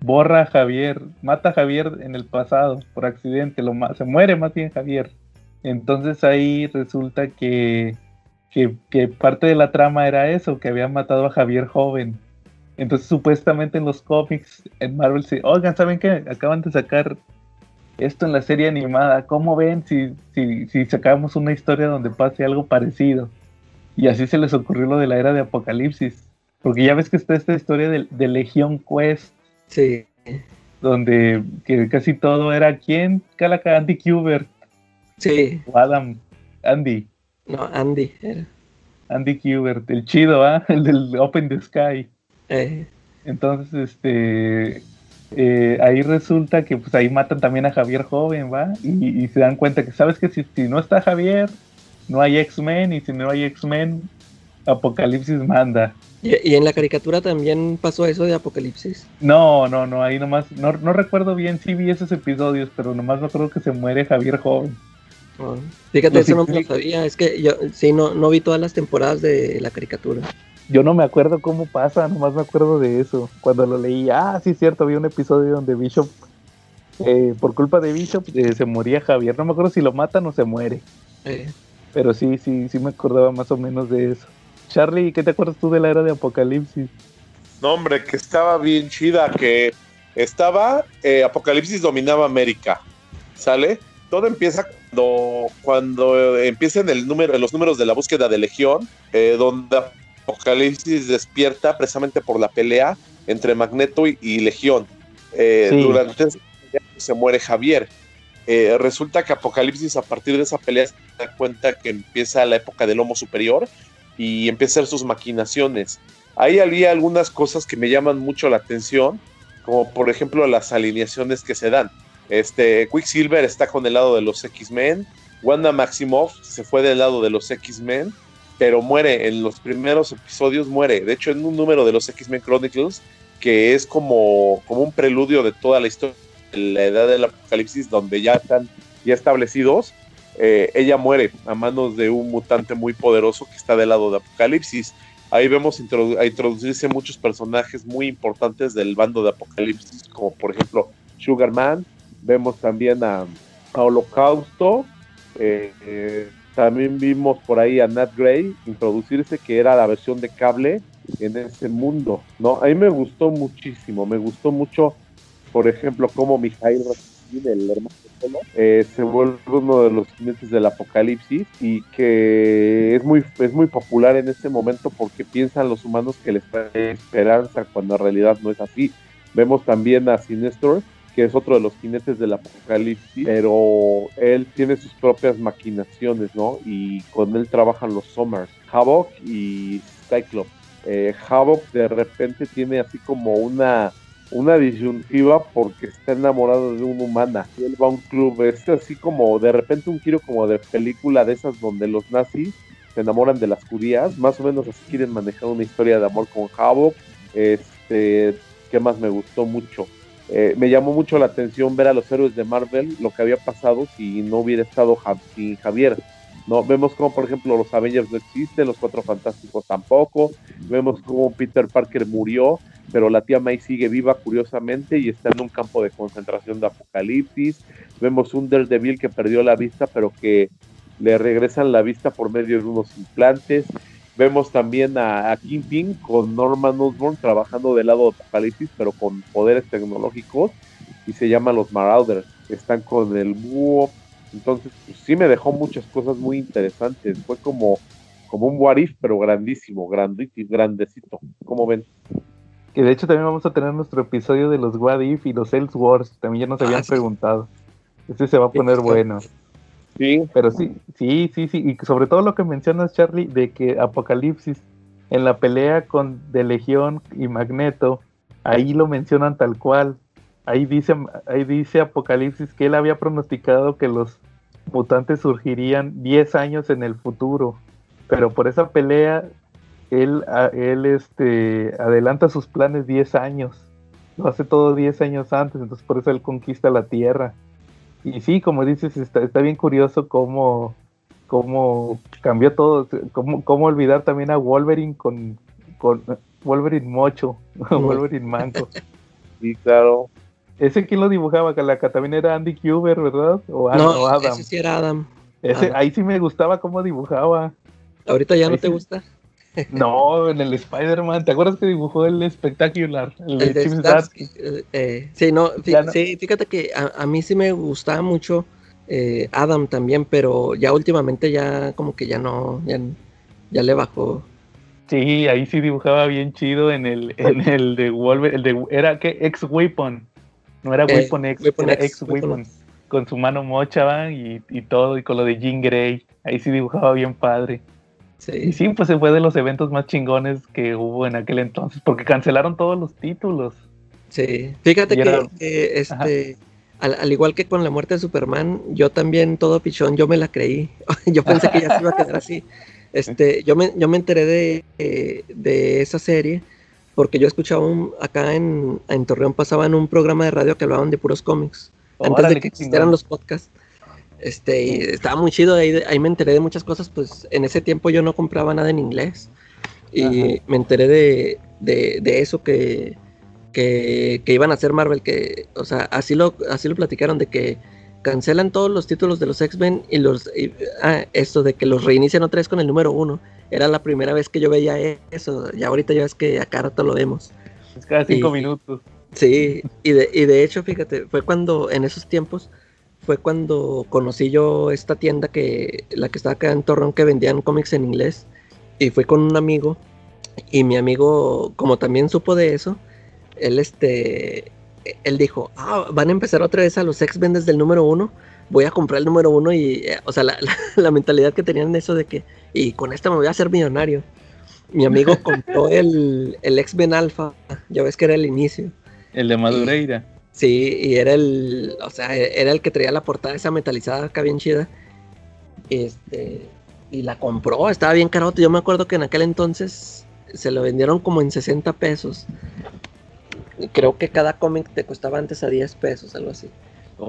Borra a Javier, mata a Javier en el pasado por accidente, lo se muere más bien Javier. Entonces ahí resulta que, que, parte de la trama era eso, que habían matado a Javier joven. Entonces, supuestamente en los cómics, en Marvel, se, oigan, ¿saben qué? Acaban de sacar esto en la serie animada. ¿Cómo ven si, si, si sacamos una historia donde pase algo parecido? Y así se les ocurrió lo de la era de Apocalipsis. Porque ya ves que está esta historia de, Legion Quest, Sí. donde que casi todo era ¿quién? Calaca, Andy Kubert Sí. o Adam, Andy, No, Andy era. Andy Kubert, el chido, ¿ah? El del Open the Sky. Eh, Entonces, este, eh, ahí resulta que pues ahí matan también a Javier joven, ¿va? Y, y se dan cuenta que, ¿sabes que si, si no está Javier, no hay X-Men, y si no hay X-Men, Apocalipsis manda. y, en la caricatura también pasó eso de Apocalipsis. No, no, no, ahí nomás, no, no recuerdo bien si vi esos episodios, pero nomás no creo que se muere Javier joven. Oh, Fíjate, eso no me lo sabía. Es que yo sí no, no vi todas las temporadas de la caricatura. Yo no me acuerdo cómo pasa, nomás me acuerdo de eso. Cuando lo leí, ah, sí, cierto, vi un episodio donde Bishop, eh, por culpa de Bishop, eh, se moría Javier. No me acuerdo si lo matan o se muere. Eh, Pero sí, sí, sí me acordaba más o menos de eso. Charlie, ¿qué te acuerdas tú de la era de Apocalipsis? No, hombre, que estaba bien chida, que estaba, eh, Apocalipsis dominaba América, ¿sale? Todo empieza cuando, cuando eh, empiezan el número, los números de la búsqueda de Legión, eh, donde Apocalipsis despierta precisamente por la pelea entre Magneto y, Legión. Eh, durante se muere Javier. Eh, resulta que Apocalipsis a partir de esa pelea se da cuenta que empieza la época del Homo Superior y hacer sus maquinaciones. Ahí había algunas cosas que me llaman mucho la atención, como por ejemplo las alineaciones que se dan. Este, Quicksilver está con el lado de los X-Men, Wanda Maximoff se fue del lado de los X-Men, pero muere en los primeros episodios, muere. De hecho, en un número de los X-Men Chronicles, que es como, como un preludio de toda la historia de la edad del apocalipsis, donde ya están ya establecidos, eh, ella muere a manos de un mutante muy poderoso que está del lado de Apocalipsis. Ahí vemos a introducirse muchos personajes muy importantes del bando de Apocalipsis, como por ejemplo Sugarman. Vemos también a, Holocausto. Eh, eh, también vimos por ahí a Nat Gray introducirse, que era la versión de cable en ese mundo. ¿no? A mí me gustó muchísimo. Me gustó mucho, por ejemplo, cómo Mijail el hermano eh, se vuelve uno de los jinetes del apocalipsis y que es muy, es muy popular en este momento porque piensan los humanos que les trae esperanza cuando en realidad no es así. Vemos también a Sinestro, que es otro de los jinetes del apocalipsis, pero él tiene sus propias maquinaciones, ¿no? Y con él trabajan los Summers, Havoc y Cyclops. Eh, de repente tiene así como una una disyuntiva porque está enamorado de una humana. Él va a un club, es así como de repente un giro como de película de esas donde los nazis se enamoran de las judías, más o menos así quieren manejar una historia de amor con Havoc. Este, ¿qué más me gustó mucho? Eh, me llamó mucho la atención ver a los héroes de Marvel, lo que había pasado si no hubiera estado sin Javier. ¿no? Vemos como, por ejemplo, los Avengers no existen, los Cuatro Fantásticos tampoco, vemos como Peter Parker murió, pero la tía May sigue viva curiosamente y está en un campo de concentración de apocalipsis. Vemos un Daredevil que perdió la vista, pero que le regresan la vista por medio de unos implantes. Vemos también a, Kingpin con Norman Osborn trabajando del lado de Apocalipsis, pero con poderes tecnológicos, y se llaman los Marauders. Están con el búho. Entonces, pues, sí me dejó muchas cosas muy interesantes. Fue como, como un What pero grandísimo, grandísimo, grandecito. ¿Cómo ven? Que de hecho también vamos a tener nuestro episodio de los What If y los Wars También ya nos habían ah, preguntado. Este se va a poner bueno. Sí. Pero sí, sí, sí, sí. Y sobre todo lo que mencionas, Charlie, de que Apocalipsis en la pelea con De Legión y Magneto, ahí lo mencionan tal cual. Ahí dice, ahí dice Apocalipsis que él había pronosticado que los mutantes surgirían 10 años en el futuro. Pero por esa pelea él, él este, adelanta sus planes 10 años. Lo hace todo 10 años antes, entonces por eso él conquista la Tierra. Y sí, como dices, está, está bien curioso cómo, cómo cambió todo, cómo, cómo olvidar también a Wolverine con, con Wolverine mocho, Wolverine manco. Sí, claro. ¿Ese quién lo dibujaba? Que la también era Andy Kuber, ¿verdad? O, no, Adam. Ese sí era Adam. Ese, Ahí sí me gustaba cómo dibujaba. ¿Ahorita ya no te gusta? No, en el Spider-Man, ¿te acuerdas que dibujó el espectacular? El, de, eh, eh, sí, no, sí, fíjate que a, mí sí me gustaba mucho eh, Adam también, pero ya últimamente ya como que ya no, ya, le bajó. Sí, ahí sí dibujaba bien chido en el, en el de Wolverine, el de, era que ex Weapon, no era Weapon X, era ex Weapon, con su mano mocha y, y todo, y con lo de Jean Grey, ahí sí dibujaba bien padre. Y sí, pues se fue de los eventos más chingones que hubo en aquel entonces, porque cancelaron todos los títulos. Sí, fíjate que, este, al, igual que con la muerte de Superman, yo también todo pichón, yo me la creí. yo pensé que ya se iba a quedar así. Este, yo me, yo me enteré de, eh, de esa serie porque yo escuchaba un, acá en, en Torreón pasaban un programa de radio que hablaban de puros cómics, antes de que existieran los podcasts. Este, y estaba muy chido, ahí, ahí me enteré de muchas cosas, pues en ese tiempo yo no compraba nada en inglés. Y me enteré de, de, eso que, que, iban a hacer Marvel, que, o sea, así lo, así lo platicaron, de que cancelan todos los títulos de los X-Men y los, ah, esto de que los reinician otra vez con el número uno. Era la primera vez que yo veía eso, y ahorita ya es que acá rato lo vemos. Es cada cinco minutos. Sí, y de, y de hecho, fíjate, fue cuando en esos tiempos fue cuando conocí yo esta tienda que la que estaba acá en Torreón que vendían cómics en inglés y fue con un amigo y mi amigo como también supo de eso él este, él dijo, ah, van a empezar otra vez a los X-Men desde el número uno, voy a comprar el número uno y, eh, o sea, la, mentalidad que tenían de eso de que, y con esta me voy a hacer millonario. Mi amigo compró el, el X-Men Alpha, ya ves que era el inicio. El de Madureira. Sí, y era el, o sea, era el que traía la portada esa metalizada acá bien chida. Este, y la compró, estaba bien caro. Yo me acuerdo que en aquel entonces se lo vendieron como en 60 pesos. Creo que cada cómic te costaba antes a 10 pesos, algo así.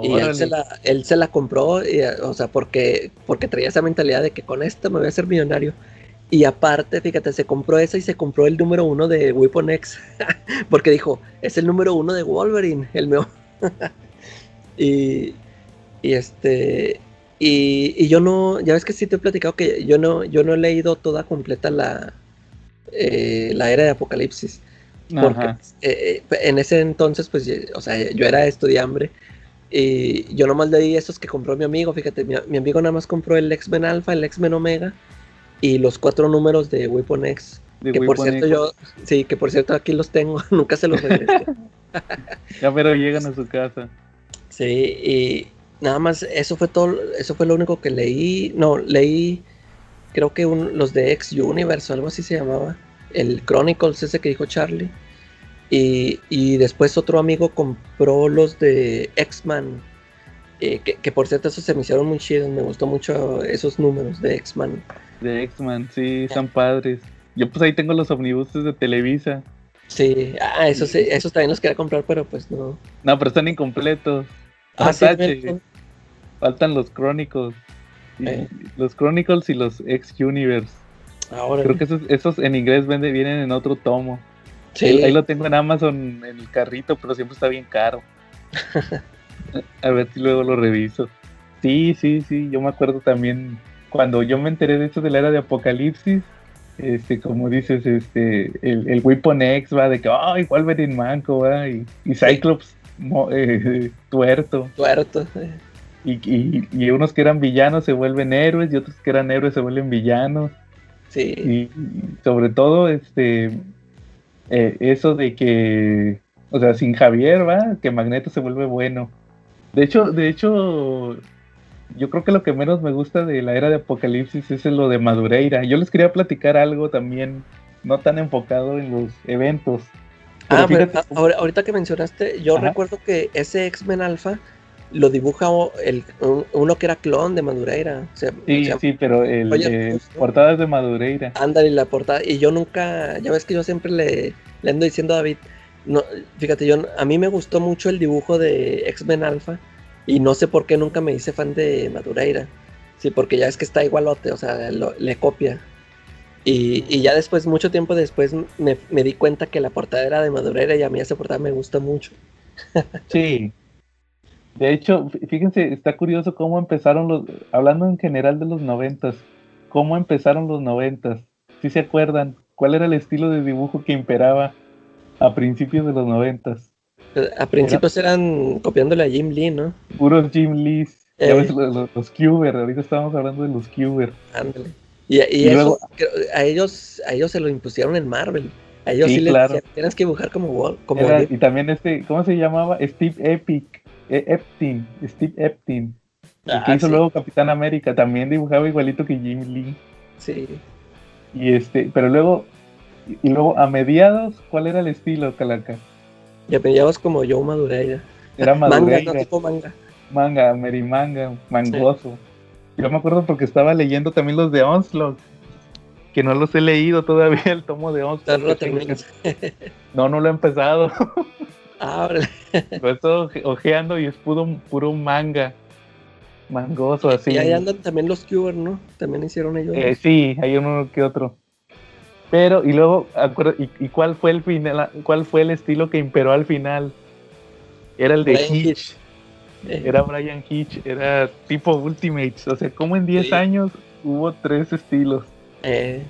Y él se, la, él se la compró, o sea, porque, porque traía esa mentalidad de que con esto me voy a hacer millonario. Y aparte, fíjate, se compró esa y se compró el número uno de Weapon X. porque dijo, es el número uno de Wolverine, el mejor. y, y este. Y, yo no, ya ves que sí te he platicado que yo no, yo no he leído toda completa la, eh, la era de Apocalipsis. Porque eh, en ese entonces, pues, o sea, yo era estudiante y yo nomás leí esos que compró mi amigo. Fíjate, mi, amigo nada más compró el X-Men Alpha, el X-Men Omega y los cuatro números de Weapon X. que por cierto, yo, sí, que por cierto aquí los tengo, nunca se los regresé. ya, pero llegan a su casa. Sí, y nada más, eso fue todo, eso fue lo único que leí. No, leí, creo que los de X Universe o algo así se llamaba. El Chronicles, ese que dijo Charlie. Y, después otro amigo compró los de X-Man. Eh, que, por cierto, esos se me hicieron muy chidos. Me gustó mucho esos números de X-Man. De X-Man, sí, están padres. Yo pues ahí tengo los omnibuses de Televisa. Sí, ah, esos, sí, esos también los quería comprar, pero pues no. No, pero están incompletos. Ah, Faltan los Chronicles. Eh. Los Chronicles y los X-Universe. Ahora. Creo que esos, esos en inglés vende, vienen en otro tomo. Ahí, lo tengo en Amazon en el carrito, pero siempre está bien caro. A ver si luego lo reviso. Sí, sí, sí, yo me acuerdo también cuando yo me enteré de eso de la era de Apocalipsis, este, como dices, este, el, el Weapon X va de que, ay, oh, Wolverine manco, va, y, y Cyclops eh, tuerto. Tuerto, y, y, y, unos que eran villanos se vuelven héroes y otros que eran héroes se vuelven villanos. Sí. Y, sobre todo, este, eh, eso de que, o sea, sin Javier, va, que Magneto se vuelve bueno. De hecho, de hecho, yo creo que lo que menos me gusta de la era de Apocalipsis es lo de Madureira. Yo les quería platicar algo también, no tan enfocado en los eventos. ah, pero ahorita que mencionaste, yo recuerdo que ese X-Men Alpha lo dibuja el, uno que era clon de Madureira. sí, sí, pero el, eh, portadas de Madureira. Ándale, la portada. Y yo nunca, ya ves que yo siempre le, le ando diciendo a David, no, fíjate, yo a mí me gustó mucho el dibujo de X-Men Alpha y no sé por qué nunca me hice fan de Madureira. Sí, porque ya es que está igualote, o sea, le copia. Y, y, ya después, mucho tiempo después, me, me, di cuenta que la portada era de Madureira y a mí esa portada me gusta mucho. Sí, de hecho, fíjense, está curioso cómo empezaron los, hablando en general de los noventas, cómo empezaron los noventas. Si se acuerdan, ¿cuál era el estilo de dibujo que imperaba a principios de los noventas? A principios eran copiándole a Jim Lee, ¿no? Puros Jim Lee. Ya ves, los, los, Cuber, ahorita estábamos hablando de los Cuber. Ándale. Y, eso, a ellos, a ellos se lo impusieron en Marvel. A ellos sí, les decían, tienes que dibujar como, como Y también este, ¿cómo se llamaba? Steve Epic. E, Epstein, Steve Epstein, el que ah, hizo luego Capitán América, también dibujaba igualito que Jim Lee. Sí. Y este, pero luego, y luego a mediados, ¿cuál era el estilo, Calaca? Y a mediados como yo Madureira. Era Madureira. manga, tipo manga. Manga, merimanga, mangoso. Yo me acuerdo porque estaba leyendo también los de Onslaught, que no los he leído todavía, el tomo de Onslaught. No, no lo he empezado. Pues todo ojeando y es puro, puro manga. Mangoso, así. Y ahí andan también los Cuber, ¿no? También hicieron ellos. Eh, sí, hay uno que otro. Pero, y luego, ¿y, cuál fue el final? ¿Cuál fue el estilo que imperó al final? Era el de Hitch. Eh. Era Brian Hitch, era tipo Ultimates. O sea, como en 10 años hubo tres estilos. Eh.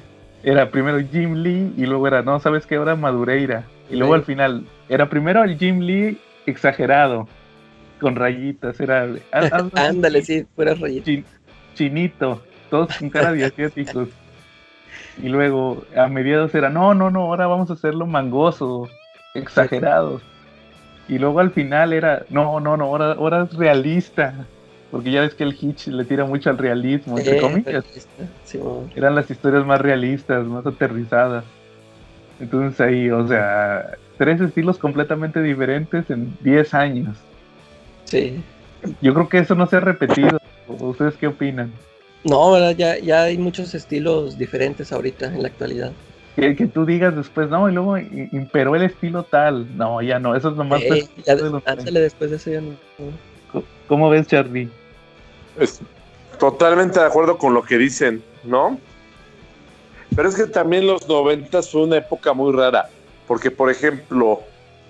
Era primero Jim Lee y luego era, no, ¿sabes qué? Ahora Madureira. Y luego al final, era primero el Jim Lee exagerado, con rayitas, era... Ándale, sí, fuera rayitas. chinito, todos con cara de asiáticos. Y luego a mediados era, no, no, no, ahora vamos a hacerlo mangoso. exagerados. Y luego al final era, no, no, no, ahora, ahora es realista. Porque ya ves que el Hitch le tira mucho al realismo, entre Eh, comillas. sí. Eran las historias más realistas, más aterrizadas. Entonces ahí, o sea, tres estilos completamente diferentes en 10 años. Sí. Yo creo que eso no se ha repetido. ¿Ustedes qué opinan? No, ¿verdad? Ya, ya hay muchos estilos diferentes ahorita en la actualidad. Que, que tú digas después, no, y luego imperó el estilo tal. No, ya no, eso es nomás. Eh, ya de ándale, después de eso ya no. no. ¿Cómo ves, Charlie? Es totalmente de acuerdo con lo que dicen, ¿no? Pero es que también los noventas fue una época muy rara, porque por ejemplo,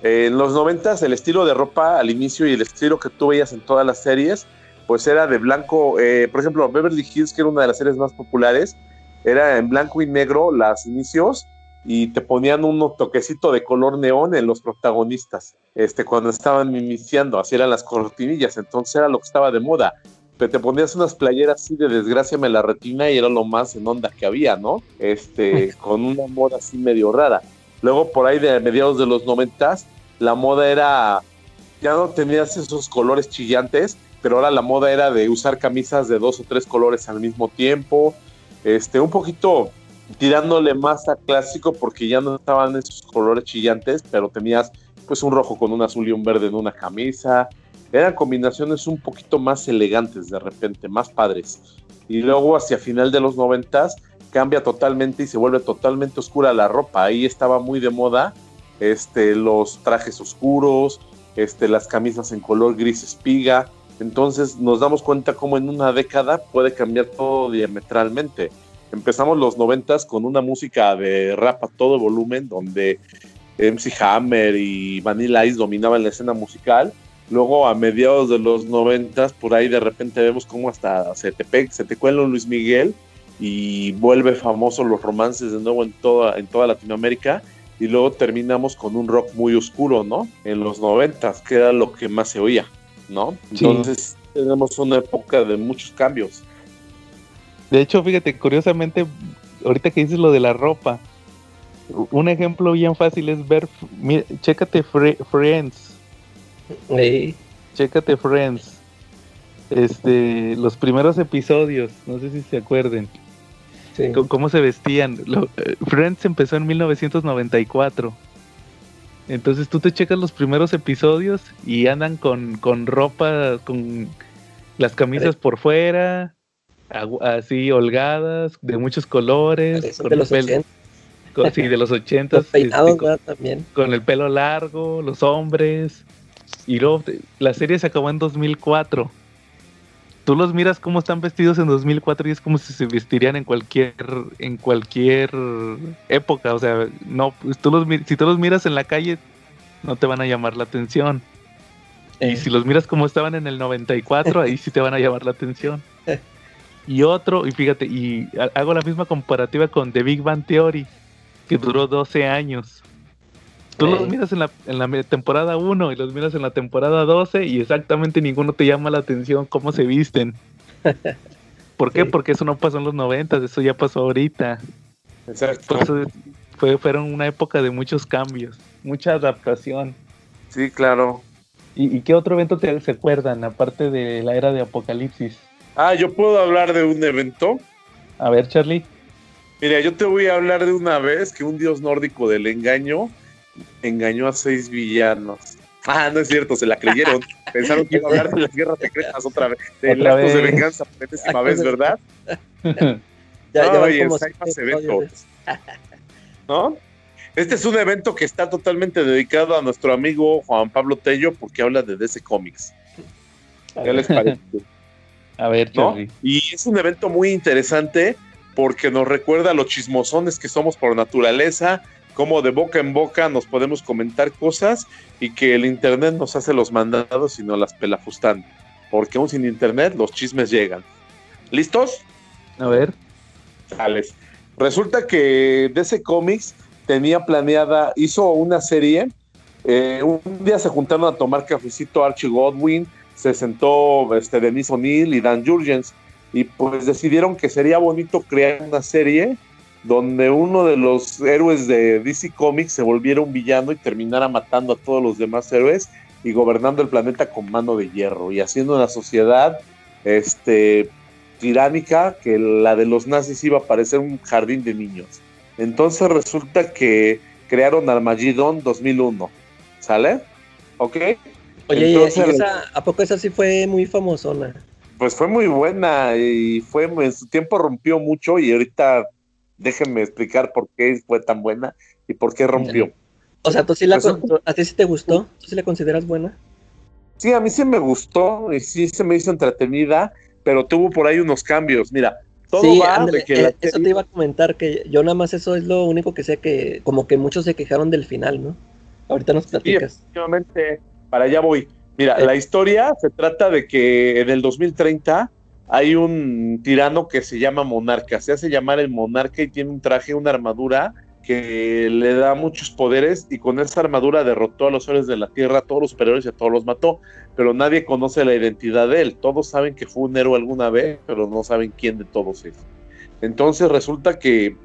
eh, en los noventas el estilo de ropa al inicio y el estilo que tú veías en todas las series, pues era de blanco, eh, por ejemplo, Beverly Hills, que era una de las series más populares, era en blanco y negro las inicios y te ponían un toquecito de color neón en los protagonistas, este, cuando estaban iniciando, así eran las cortinillas, entonces era lo que estaba de moda te, te ponías unas playeras así de desgracia me la retina y era lo más en onda que había, ¿no? Este, con una moda así medio rara. Luego por ahí de mediados de los noventas, la moda era, ya no tenías esos colores chillantes, pero ahora la moda era de usar camisas de dos o tres colores al mismo tiempo, este, un poquito tirándole más a clásico porque ya no estaban esos colores chillantes, pero tenías pues un rojo con un azul y un verde en una camisa, eran combinaciones un poquito más elegantes de repente, más padres. Y luego hacia final de los noventas cambia totalmente y se vuelve totalmente oscura la ropa. Ahí estaba muy de moda este, los trajes oscuros, este, las camisas en color gris espiga. Entonces nos damos cuenta cómo en una década puede cambiar todo diametralmente. Empezamos los noventas con una música de rap a todo volumen, donde MC Hammer y Vanilla Ice dominaban la escena musical Luego a mediados de los noventas, por ahí de repente vemos cómo hasta se te, pe- se te cuela un Luis Miguel y vuelve famoso los romances de nuevo en toda, en toda Latinoamérica. Y luego terminamos con un rock muy oscuro, ¿no? En los noventas, que era lo que más se oía, ¿no? Sí. Entonces tenemos una época de muchos cambios. De hecho, fíjate, curiosamente, ahorita que dices lo de la ropa, un ejemplo bien fácil es ver, mira, chécate Fre- Friends, chécate Friends, este, los primeros episodios, no sé si se acuerden, sí. cómo se vestían. Lo- eh, Friends empezó en 1994. Entonces tú te checas los primeros episodios y andan con, con ropa, con las camisas por fuera, así holgadas, de muchos colores, con de los pelo- 80, con- sí, de los ochentas, peinados, este. También. con el pelo largo, los hombres. Y luego la serie se acabó en 2004. Tú los miras cómo están vestidos en 2004 y es como si se vestirían en cualquier en cualquier época, o sea, no, pues tú los si tú los miras en la calle no te van a llamar la atención. Y Eh, si los miras como estaban en el 94, ahí sí te van a llamar la atención. Y otro, y fíjate, y ha- hago la misma comparativa con The Big Bang Theory, que duró 12 años. Tú los Ey. miras en la, en la temporada 1 y los miras en la temporada 12 y exactamente ninguno te llama la atención cómo se visten. ¿Por qué? Sí. Porque eso no pasó en los 90, eso ya pasó ahorita. Exacto. Por eso es- fue, fueron una época de muchos cambios, mucha adaptación. Sí, claro. ¿Y, y qué otro evento te se acuerdan, aparte de la era de Apocalipsis? Ah, yo puedo hablar de un evento. A ver, Charlie. Mira, yo te voy a hablar de una vez que un dios nórdico del engaño engañó a seis villanos. Ah, no es cierto, se la creyeron. Pensaron que iba a hablar de las guerras secretas otra vez, de Otra actos de vez. venganza por enésima vez, ¿verdad? ya, no, ya van oye, como hay más siete episodios, eventos. ¿No? Este es un evento que está totalmente dedicado a nuestro amigo Juan Pablo Tello porque habla de DC Comics. ¿Qué les parece? A ver, ¿no? Y es un evento muy interesante porque nos recuerda a los chismosones que somos por naturaleza, cómo de boca en boca nos podemos comentar cosas y que el internet nos hace los mandados y no las pelafustan. Porque aún sin internet los chismes llegan. ¿Listos? A ver. Tales. Resulta que DC Comics tenía planeada, hizo una serie. eh, un día se juntaron a tomar cafecito Archie Godwin, se sentó este, Denise O'Neill y Dan Jurgens, y pues decidieron que sería bonito crear una serie donde uno de los héroes de DC Comics se volviera un villano y terminara matando a todos los demás héroes y gobernando el planeta con mano de hierro y haciendo una sociedad este, tiránica que la de los nazis iba a parecer un jardín de niños. Entonces resulta que crearon Armageddon 2001. ¿Sale? ¿Ok? Oye, ¿a poco esa sí fue muy famosona? Pues fue muy buena y fue en su tiempo rompió mucho y ahorita déjenme explicar por qué fue tan buena y por qué rompió. O sea, ¿tú sí la, pues, ¿a ti sí te gustó? ¿Tú sí la consideras buena? Sí, a mí sí me gustó y sí se me hizo entretenida, pero tuvo por ahí unos cambios. Mira, todo va de que eh, Eso te iba a comentar, que yo nada más eso es lo único que sé que como que muchos se quejaron del final, ¿no? Ahorita nos platicas. Sí, efectivamente, para allá voy. Mira, la historia se trata de que en el 2030 hay un tirano que se llama Monarca, se hace llamar el Monarca y tiene un traje, una armadura que le da muchos poderes y con esa armadura derrotó a los héroes de la Tierra, a todos los superiores y a todos los mató, pero nadie conoce la identidad de él. Todos saben que fue un héroe alguna vez, pero no saben quién de todos es. Entonces resulta que,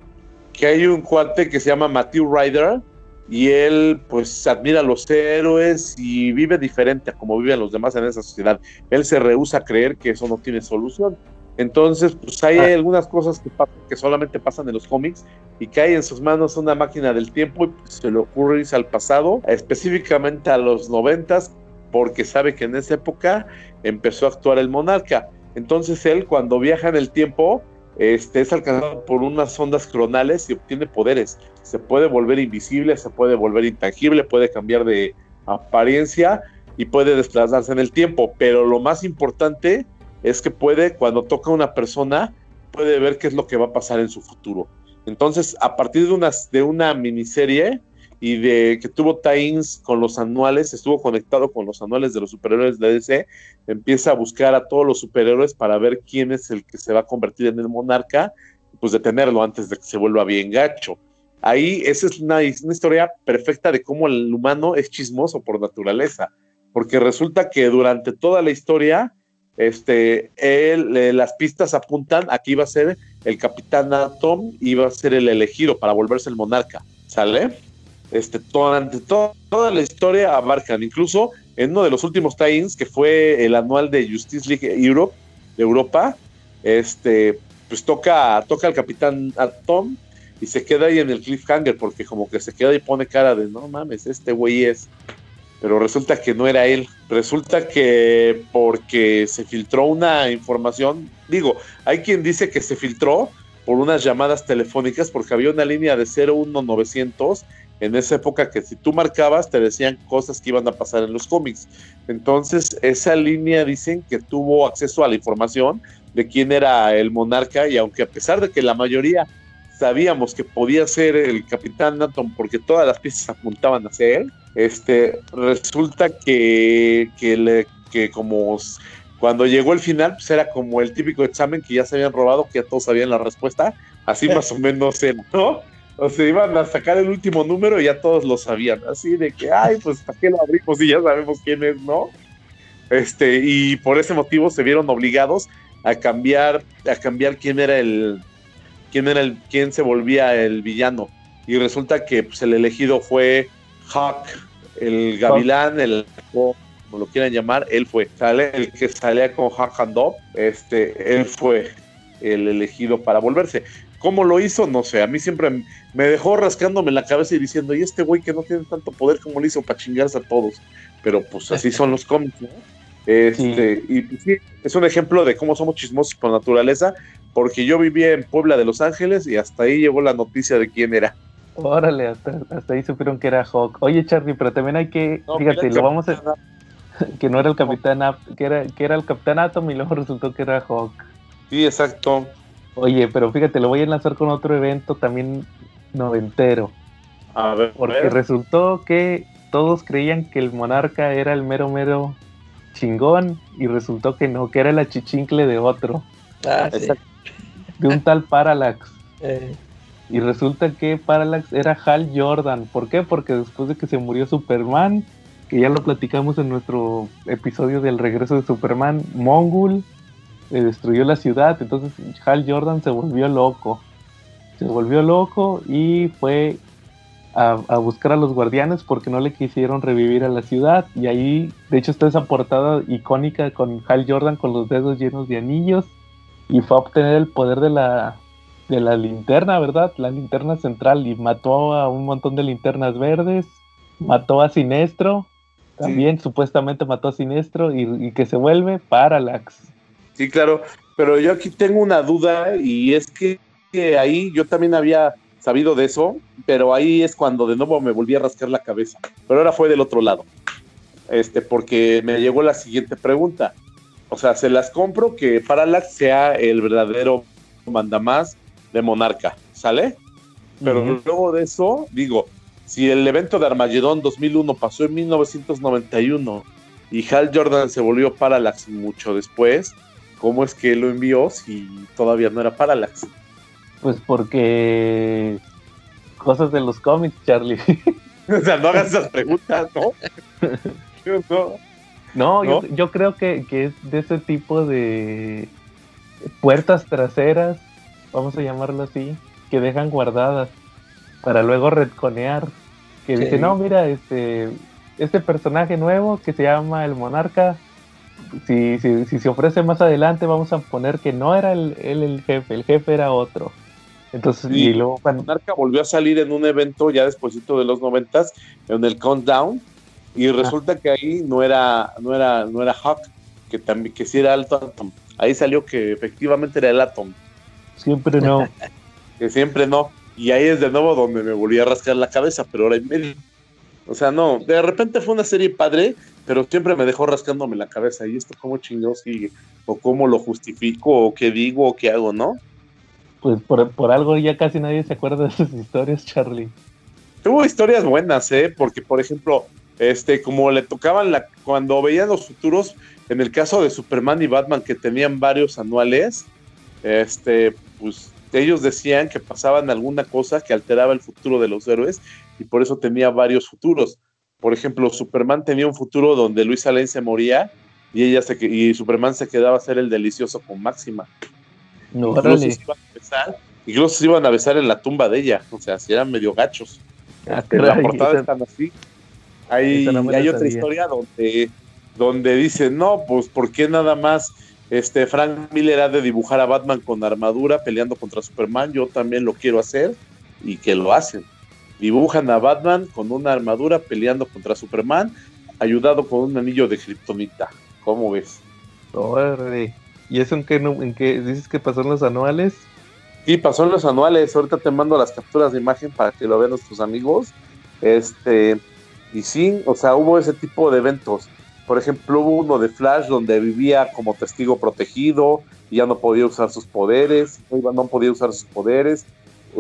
que hay un cuate que se llama Matthew Ryder y él pues admira a los héroes y vive diferente a como viven los demás en esa sociedad. Él se rehúsa a creer que eso no tiene solución. Entonces, pues hay ah. algunas cosas que, que solamente pasan en los cómics y que hay en sus manos una máquina del tiempo y pues, se le ocurre irse al pasado, específicamente a los noventas, porque sabe que en esa época empezó a actuar el monarca. Entonces él cuando viaja en el tiempo, este, es alcanzado por unas ondas cronales y obtiene poderes. Se puede volver invisible, se puede volver intangible, puede cambiar de apariencia y puede desplazarse en el tiempo. Pero lo más importante es que puede, cuando toca a una persona, puede ver qué es lo que va a pasar en su futuro. Entonces, a partir de una, de una miniserie, y de que tuvo tie-ins con los anuales, estuvo conectado con los anuales de los superhéroes de DC, empieza a buscar a todos los superhéroes para ver quién es el que se va a convertir en el monarca, pues detenerlo antes de que se vuelva bien gacho. Ahí esa es una, historia perfecta de cómo el humano es chismoso por naturaleza, porque resulta que durante toda la historia, este, él, eh, las pistas apuntan a que iba a ser el capitán Atom, iba a ser el elegido para volverse el monarca, ¿sale? Este, durante toda la historia abarcan, incluso en uno de los últimos tie-ins, que fue el anual de Justice League Europe, Europa, este, pues toca, toca al Capitán Atom y se queda ahí en el cliffhanger, porque como que se queda y pone cara de, no mames, este güey es. Pero resulta que no era él. Resulta que porque se filtró una información, digo, hay quien dice que se filtró por unas llamadas telefónicas, porque había una línea de 01900 en esa época que si tú marcabas te decían cosas que iban a pasar en los cómics. Entonces, esa línea dicen que tuvo acceso a la información de quién era el monarca y aunque a pesar de que la mayoría sabíamos que podía ser el capitán Atom porque todas las piezas apuntaban hacia él, este, resulta que, que, le, que como cuando llegó el final, pues era como el típico examen que ya se habían robado, que ya todos sabían la respuesta, así más o menos, ¿no? O sea, iban a sacar el último número y ya todos lo sabían. Así de que, ay, pues ¿para qué lo abrimos y ya sabemos quién es, no? Este, y por ese motivo se vieron obligados a cambiar, a cambiar quién era el, quién era el, quién se volvía el villano. Y resulta que pues, el elegido fue Hawk, el gavilán, el como lo quieran llamar, él fue. Sale el que salía con Hawk and Dove, este, él fue el elegido para volverse. ¿Cómo lo hizo? No sé. A mí siempre me dejó rascándome la cabeza y diciendo, y este güey que no tiene tanto poder como lo hizo para chingarse a todos. Pero pues así son los cómics, ¿no? Este, Y pues, sí, es un ejemplo de cómo somos chismosos por naturaleza, porque yo vivía en Puebla de Los Ángeles y hasta ahí llegó la noticia de quién era. Órale, hasta, ahí supieron que era Hawk. Oye, Charlie, pero también hay que, fíjate, lo vamos a... que no era el capitán, que era, que era el capitán Atom y luego resultó que era Hawk. Sí, exacto. Oye, pero fíjate, lo voy a enlazar con otro evento también noventero. A ver. Porque resultó que todos creían que el monarca era el mero mero chingón y resultó que no, que era la chichincle de otro. Ah, sí. De un tal Parallax. Eh. Y resulta que Parallax era Hal Jordan. ¿Por qué? Porque después de que se murió Superman, que ya lo platicamos en nuestro episodio del regreso de Superman, Mongul destruyó la ciudad, entonces Hal Jordan se volvió loco. se volvió loco y fue a, buscar a los guardianes porque no le quisieron revivir a la ciudad. Y ahí, de hecho, está esa portada icónica con Hal Jordan con los dedos llenos de anillos. Y fue a obtener el poder de la, de la linterna, ¿verdad? La linterna central. Y mató a un montón de linternas verdes. Mató a Sinestro. También supuestamente mató a Sinestro. Y, y que se vuelve Parallax. Sí, claro. Pero yo aquí tengo una duda. Y es que ahí yo también había sabido de eso, pero ahí es cuando de nuevo me volví a rascar la cabeza. Pero ahora fue del otro lado. Este, porque me llegó la siguiente pregunta. O sea, se las compro que Parallax sea el verdadero mandamás de Monarca, ¿sale? Pero luego de eso, digo, si el evento de Armagedón 2001 pasó en 1991 y Hal Jordan se volvió Parallax mucho después, ¿cómo es que lo envió si todavía no era Parallax? Pues porque cosas de los cómics, Charlie. o sea, no hagas esas preguntas, ¿no? no. no, Yo, creo que, es de ese tipo de puertas traseras, vamos a llamarlo así, que dejan guardadas para luego retconear. Que dice, no, mira, este, este personaje nuevo que se llama el Monarca, si, si, si se ofrece más adelante, vamos a poner que no era él el jefe, el jefe era otro. Entonces, y, luego cuando... Monarca volvió a salir en un evento ya despuésito de los noventas, en el Countdown, y ah. resulta que ahí no era, no era, no era Hawk, que también, que sí era Alto Atom. Ahí salió que efectivamente era el Atom. Siempre no. que siempre no. Y ahí es de nuevo donde me volví a rascar la cabeza, pero ahora y medio. O sea, no, de repente fue una serie padre, pero siempre me dejó rascándome la cabeza. ¿Y esto cómo chingados sigue? ¿O cómo lo justifico? ¿O qué digo? ¿O qué hago? ¿No? pues por, algo ya casi nadie se acuerda de sus historias, Charlie. Tuvo historias buenas, ¿eh? Porque, por ejemplo, este, como le tocaban la, cuando veían los futuros, en el caso de Superman y Batman, que tenían varios anuales, este, pues ellos decían que pasaban alguna cosa que alteraba el futuro de los héroes y por eso tenía varios futuros. Por ejemplo, Superman tenía un futuro donde Luisa Lane se moría y ella se, y Superman se quedaba a ser el delicioso con Máxima. No, incluso, se iban a besar, incluso se iban a besar en la tumba de ella. O sea, si eran medio gachos. Ah, en la portada están así. Hay, hay otra historia donde, donde dice, no, pues ¿por qué nada más este Frank Miller ha de dibujar a Batman con armadura peleando contra Superman? Yo también lo quiero hacer y que lo hacen. Dibujan a Batman con una armadura peleando contra Superman, ayudado con un anillo de kriptonita. ¿Cómo ves? ¿Y eso en qué, en qué dices que pasó en los anuales? Sí, pasó en los anuales. Ahorita te mando las capturas de imagen para que lo vean nuestros amigos. Este, y sí, o sea, hubo ese tipo de eventos. Por ejemplo, hubo uno de Flash donde vivía como testigo protegido y ya no podía usar sus poderes, no podía usar sus poderes.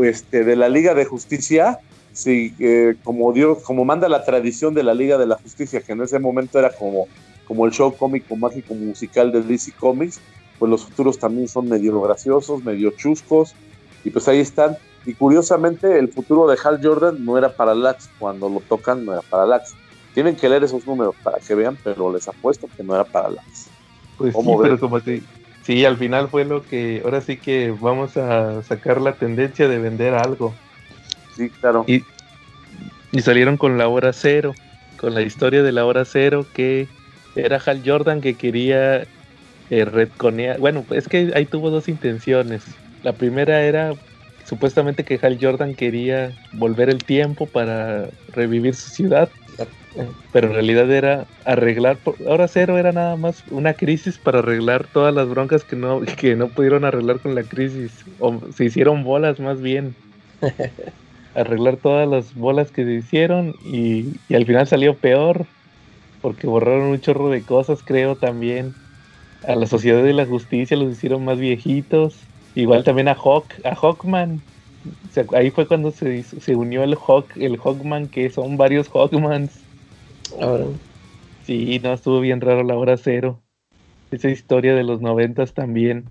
Este, de la Liga de Justicia, sí, eh, como, Dios, como manda la tradición de la Liga de la Justicia, que en ese momento era como, como el show cómico mágico musical de DC Comics, pues los futuros también son medio graciosos, medio chuscos, y pues ahí están. Y curiosamente, el futuro de Hal Jordan no era para Lax, cuando lo tocan no era para Lax. Tienen que leer esos números para que vean, pero les apuesto que no era para Lax. Pues sí, pero como sí, al final fue lo que, ahora sí que vamos a sacar la tendencia de vender algo. Sí, claro. Y, y salieron con la hora cero, con la historia de la hora cero que era Hal Jordan que quería eh, Bueno, es que ahí tuvo dos intenciones. La primera era supuestamente que Hal Jordan quería volver el tiempo para revivir su ciudad, pero en realidad era arreglar, ahora cero era nada más una crisis para arreglar todas las broncas que no, que no pudieron arreglar con la crisis, o se hicieron bolas más bien. arreglar todas las bolas que se hicieron y, y al final salió peor porque borraron un chorro de cosas creo también a la Sociedad de la Justicia los hicieron más viejitos. Igual también a Hawk, a Hawkman. ahí fue cuando se, se unió el Hawk, el Hawkman, que son varios Hawkmans. Ahora. Sí, no, estuvo bien raro la hora cero. Esa historia de los noventas también.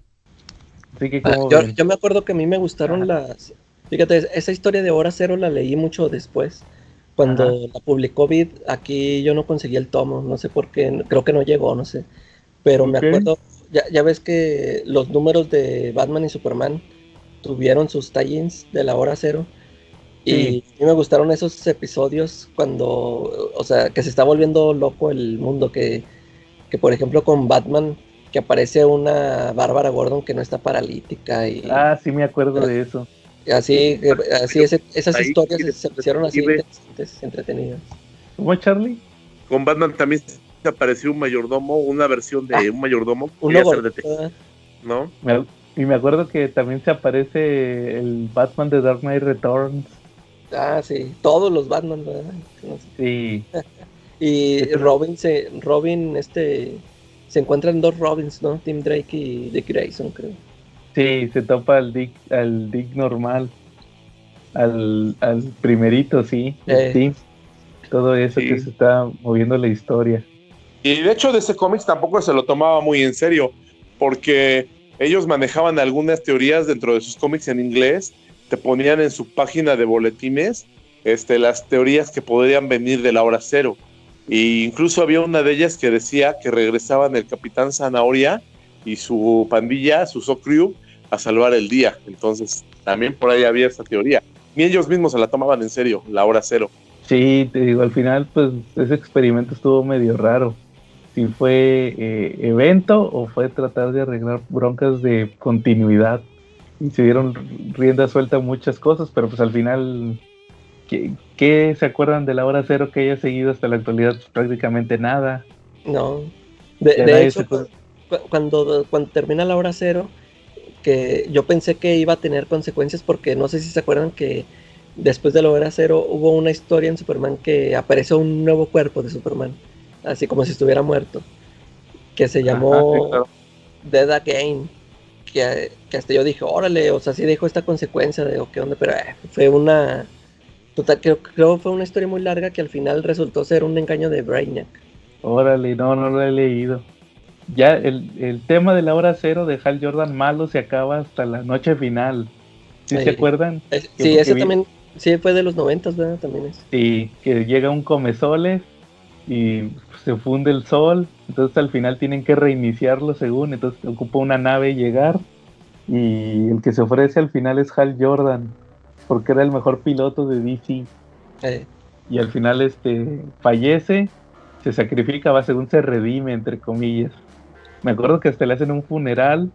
Ah, yo, yo, me acuerdo que a mí me gustaron las... Fíjate, esa historia de hora cero la leí mucho después. Cuando la publicó Vid, aquí yo no conseguí el tomo, no sé por qué, creo que no llegó, no sé. Pero me acuerdo, ya, ves que los números de Batman y Superman tuvieron sus tie-ins de la hora cero. Y a mí me gustaron esos episodios cuando, o sea, que se está volviendo loco el mundo, que, que por ejemplo con Batman, que aparece una Bárbara Gordon que no está paralítica. Y, ah, sí me acuerdo de eso. Así, así esas historias se hicieron así interesantes, entretenidas. ¿Cómo, Charlie? Con Batman también se apareció un mayordomo, una versión de ah, un mayordomo. Uno ¿No? y me acuerdo que también se aparece el Batman de Dark Knight Returns. Ah, sí, todos los Batman, ¿verdad? Sí. y Robin se, Robin, este, se encuentran dos Robins, ¿no? Tim Drake y Dick Grayson, creo. Sí, se topa al Dick, al Dick normal, al, al primerito, sí, eh. Todo eso que se está moviendo la historia. Y de hecho de ese cómic tampoco se lo tomaba muy en serio, porque ellos manejaban algunas teorías dentro de sus cómics en inglés te ponían en su página de boletines este, las teorías que podrían venir de la hora cero. E incluso había una de ellas que decía que regresaban el Capitán Zanahoria y su pandilla, su So Crew, a salvar el día. Entonces, también por ahí había esa teoría. Ni ellos mismos se la tomaban en serio, la hora cero. Sí, te digo, al final, pues ese experimento estuvo medio raro. Si fue eh, evento o fue tratar de arreglar broncas de continuidad y se dieron rienda suelta a muchas cosas, pero pues al final, ¿qué, se acuerdan de la hora cero que haya seguido hasta la actualidad? Pues, prácticamente nada. No. De, hecho, cuando, cuando termina la hora cero, que yo pensé que iba a tener consecuencias porque no sé si se acuerdan que después de la hora cero hubo una historia en Superman que apareció un nuevo cuerpo de Superman, así como si estuviera muerto, que se llamó Dead Again que, hasta yo dije, órale, o sea, sí dejó esta consecuencia de, o qué onda, pero eh, fue una, total, creo, creo fue una historia muy larga que al final resultó ser un engaño de Brainiac. Órale, no, no lo he leído. Ya el, tema de la hora cero de Hal Jordan malo se acaba hasta la noche final. ¿Sí, se acuerdan? sí, ese también, sí fue de los noventas, ¿verdad? También es. Sí, que llega un comesoles y se funde el sol, entonces al final tienen que reiniciarlo según, entonces ocupa una nave llegar y el que se ofrece al final es Hal Jordan, porque era el mejor piloto de DC. Eh. Y al final este fallece, se sacrifica, va según se redime, entre comillas. Me acuerdo que hasta le hacen un funeral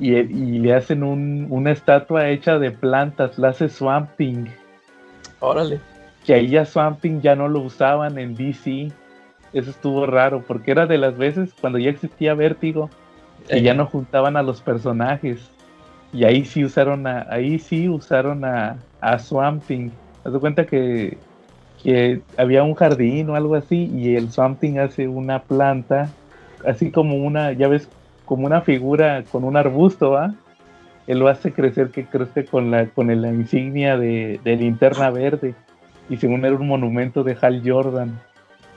y, le hacen una estatua hecha de plantas, la hace Swamping. Órale. Que ahí ya Swamping ya no lo usaban en DC eso estuvo raro, porque era de las veces cuando ya existía Vértigo y ya no juntaban a los personajes. Y ahí sí usaron a, ahí sí usaron a, a Swamp Thing. Haz cuenta que, que había un jardín o algo así, y el Swamp Thing hace una planta, así como una, ya ves, como una figura con un arbusto, ¿va? Él lo hace crecer que crece con la, con la insignia de, de linterna verde. Y según era un monumento de Hal Jordan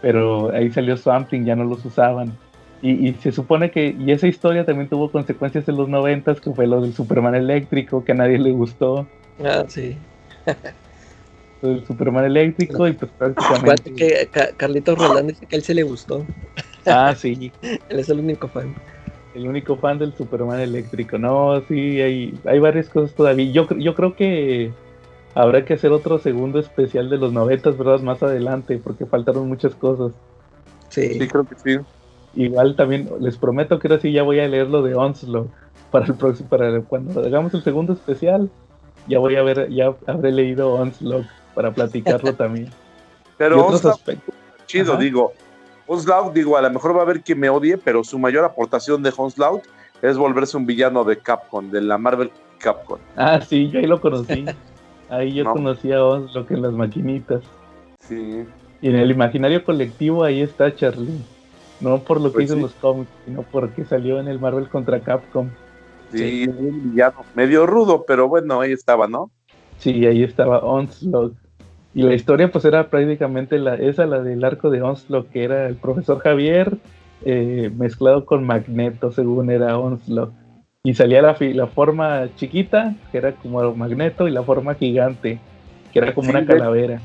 pero ahí salió Swamping, ya no los usaban. Y, se supone que, y esa historia también tuvo consecuencias en los noventas, que fue lo del Superman eléctrico, que a nadie le gustó. Ah, sí. el Superman eléctrico y pues prácticamente... que Carlitos Roland dice que a él se le gustó. Ah, sí. él es el único fan. El único fan del Superman eléctrico. No, sí, hay, hay varias cosas todavía. Yo, yo creo que habrá que hacer otro segundo especial de los noventas, ¿verdad? Más adelante, porque faltaron muchas cosas. Sí, sí creo que sí. Igual también les prometo que ahora sí ya voy a leer lo de Onslaught para el próximo, para cuando hagamos el segundo especial, ya voy a ver, ya habré leído Onslaught para platicarlo también. Pero Onslaught, chido, digo. Onslaught, digo, a lo mejor va a haber quien me odie, pero su mayor aportación de Onslaught es volverse un villano de Capcom, de la Marvel Capcom. Ah, sí, yo ahí lo conocí. Ahí yo conocía a lo que en las maquinitas. Sí. Y en el imaginario colectivo ahí está Charlie. No por lo que pues hizo en los cómics, sino porque salió en el Marvel contra Capcom. Sí, medio rudo, pero bueno, ahí estaba, ¿no? Sí, ahí estaba Onslaught. Y la historia pues era prácticamente la, esa, la del arco de Onslaught, que era el profesor Javier eh, mezclado con Magneto, según era Onslaught. Y salía la, la forma chiquita, que era como magneto, y la forma gigante, que era como una calavera.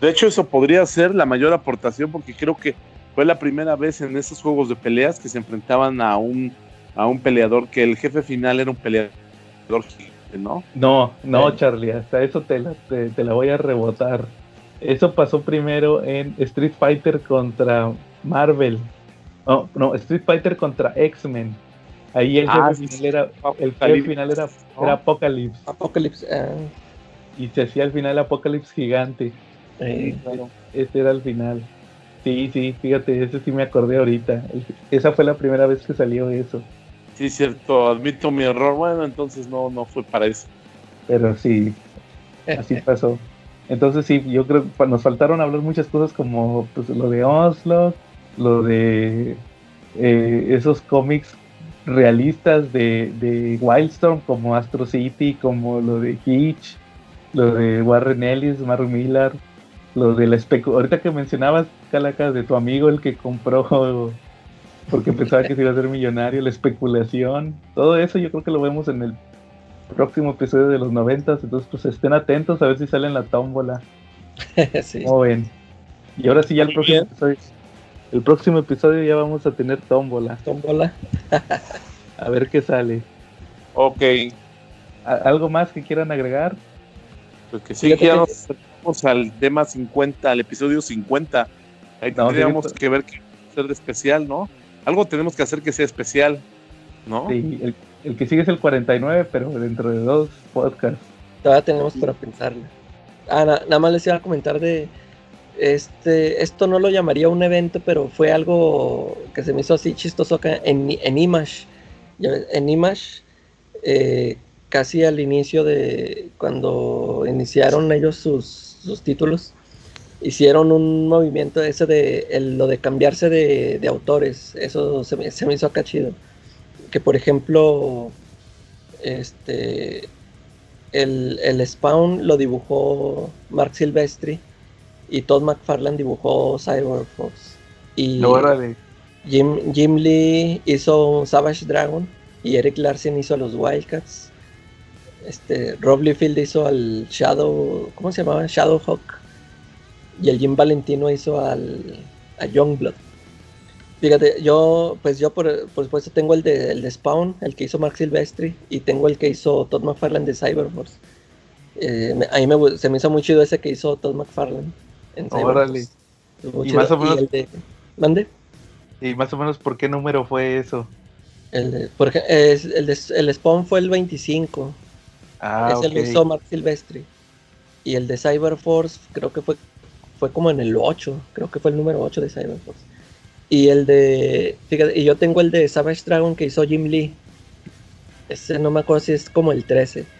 De hecho, eso podría ser la mayor aportación, porque creo que fue la primera vez en esos juegos de peleas que se enfrentaban a un, a un peleador, que el jefe final era un peleador ¿no? No, no, Charlie, hasta eso te la, te, la voy a rebotar. Eso pasó primero en Street Fighter contra Marvel. No, no, Street Fighter contra X-Men. Ahí el Ah, jefe sí, final era, el jefe final era, ¿no? era Apocalypse. Apocalypse. ah, Y se hacía al final Apocalypse gigante. eh, Este era el final. Sí, sí, fíjate, ese sí me acordé ahorita. Esa fue la primera vez que salió eso. Sí, cierto, admito mi error. Bueno, entonces no, no fue para eso. Pero sí, así pasó. Entonces sí, yo creo que nos faltaron hablar muchas cosas como pues, lo de Oslo, lo de eh, esos cómics realistas de, de Wildstorm como Astro City, como lo de Hitch, lo de Warren Ellis, Mark Millar, lo de la especu ahorita que mencionabas, Calaca, de tu amigo el que compró porque pensaba que se iba a ser millonario, la especulación, todo eso yo creo que lo vemos en el próximo episodio de los noventas, entonces pues estén atentos a ver si sale en la tómbola, sí. como ven. Y ahora sí ya el próximo episodio, el próximo episodio ya vamos a tener tómbola, Tómbola. a ver qué sale. Ok, ¿A- ¿Algo más que quieran agregar? pues que sí, ya nos acercamos al tema 50, al episodio 50. Ahí No, tendríamos sí, que ver qué hacer de especial, ¿no? Algo tenemos que hacer que sea especial, ¿no? Sí, el, el que sigue es el 49, pero dentro de dos podcasts. Todavía tenemos para pensarle. Ah, na- nada más les iba a comentar de. Este, esto no lo llamaría un evento, pero fue algo que se me hizo así chistoso acá en, en Image. En Image, eh, casi al inicio de cuando iniciaron ellos sus, sus títulos, hicieron un movimiento ese de el- lo de cambiarse de, de autores. Eso se me, se me hizo acá chido. Que por ejemplo, este el, el Spawn lo dibujó Mark Silvestri y Todd McFarlane dibujó Cyberforce. Y Órale. Jim, Jim Lee hizo Savage Dragon y Eric Larsen hizo a los Wildcats. Este, Rob Liefeld hizo al Shadow, ¿cómo se llamaba? Shadowhawk. Y el Jim Valentino hizo al a Youngblood. Fíjate, yo, pues yo por, por supuesto tengo el de, el de Spawn, el que hizo Mark Silvestri, y tengo el que hizo Todd McFarlane de Cyberforce. Eh, a mí me, se me hizo muy chido ese que hizo Todd McFarlane en. Cyberforce. Y chido. más o menos- el de, ¿Mande? ¿Y más o menos por qué número fue eso? El, de- por es- el, de- el Spawn fue el 25. Ah, ese lo ok. hizo Mark Silvestri. Y el de Cyberforce creo que fue, fue como en el 8. Creo que fue el número 8 de Cyberforce. Y el de. Fíjate, y yo tengo el de Savage Dragon que hizo Jim Lee. Ese no me acuerdo si es como el 13.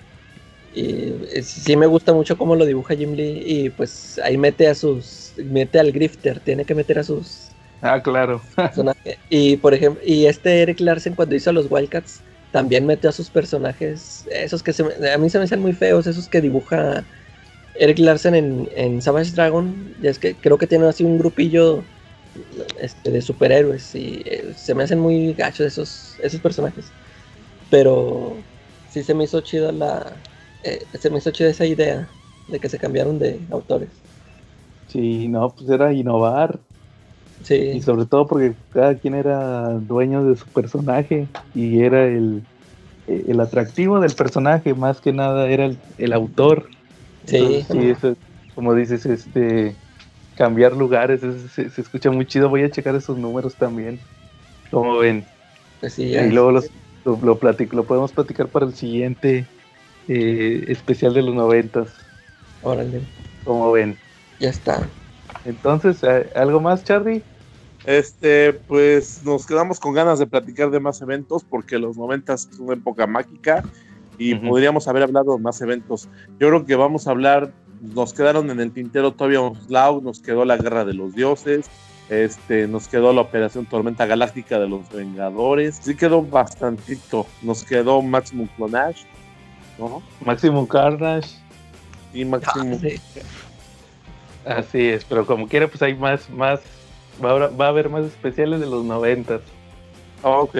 Y es- sí me gusta mucho cómo lo dibuja Jim Lee. Y pues ahí mete a sus. Mete al Grifter. Tiene que meter a sus Ah, claro. Y por ejemplo, y este Eric Larsen cuando hizo a los Wildcats también metió a sus personajes, esos que se a mí se me hacen muy feos, esos que dibuja Eric Larsen en, en Savage Dragon. Ya es que creo que tienen así un grupillo este, de superhéroes y eh, se me hacen muy gachos esos, esos personajes. Pero sí se me hizo chido la, eh, se me hizo chida esa idea de que se cambiaron de autores. Sí, no, pues era innovar. Y Sí, sobre todo porque cada quien era dueño de su personaje y era el, el atractivo del personaje, más que nada era el, el autor. Sí. Sí, eso, como dices, este cambiar lugares, eso se, se escucha muy chido. Voy a checar esos números también. Como ven. pues Y luego los- lo, lo, platico- lo podemos platicar para el siguiente eh, especial de los noventas. órale, Como ven. ya está. Entonces, ¿a- ¿algo más, Charlie? Este, pues nos quedamos con ganas de platicar de más eventos porque los 90 es una época mágica y podríamos haber hablado de más eventos. Yo creo que vamos a hablar, nos quedaron en el tintero todavía Onslaught, nos quedó la Guerra de los Dioses, este, nos quedó la Operación Tormenta Galáctica de los Vengadores, sí quedó bastantito, nos quedó Maximum Clonage, ¿no? Maximum Carnage. Y Maximum... Sí. Así es, pero como quiera, pues hay más, más, va a, haber- va a haber más especiales de los noventas. Ok,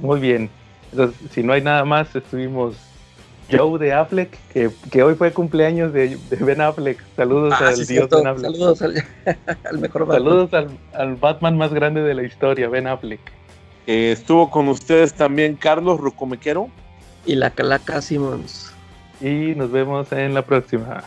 Muy bien. Entonces, si no hay nada más, estuvimos Joe de Affleck, que, que hoy fue cumpleaños de, de Ben Affleck. Saludos Ah, al sí, dios cierto. Ben Affleck. Saludos al, al mejor Batman. Saludos al, al Batman más grande de la historia, Ben Affleck. Eh, estuvo con ustedes también Carlos Rucomequero. Y la Calaca Simmons. Y nos vemos en la próxima.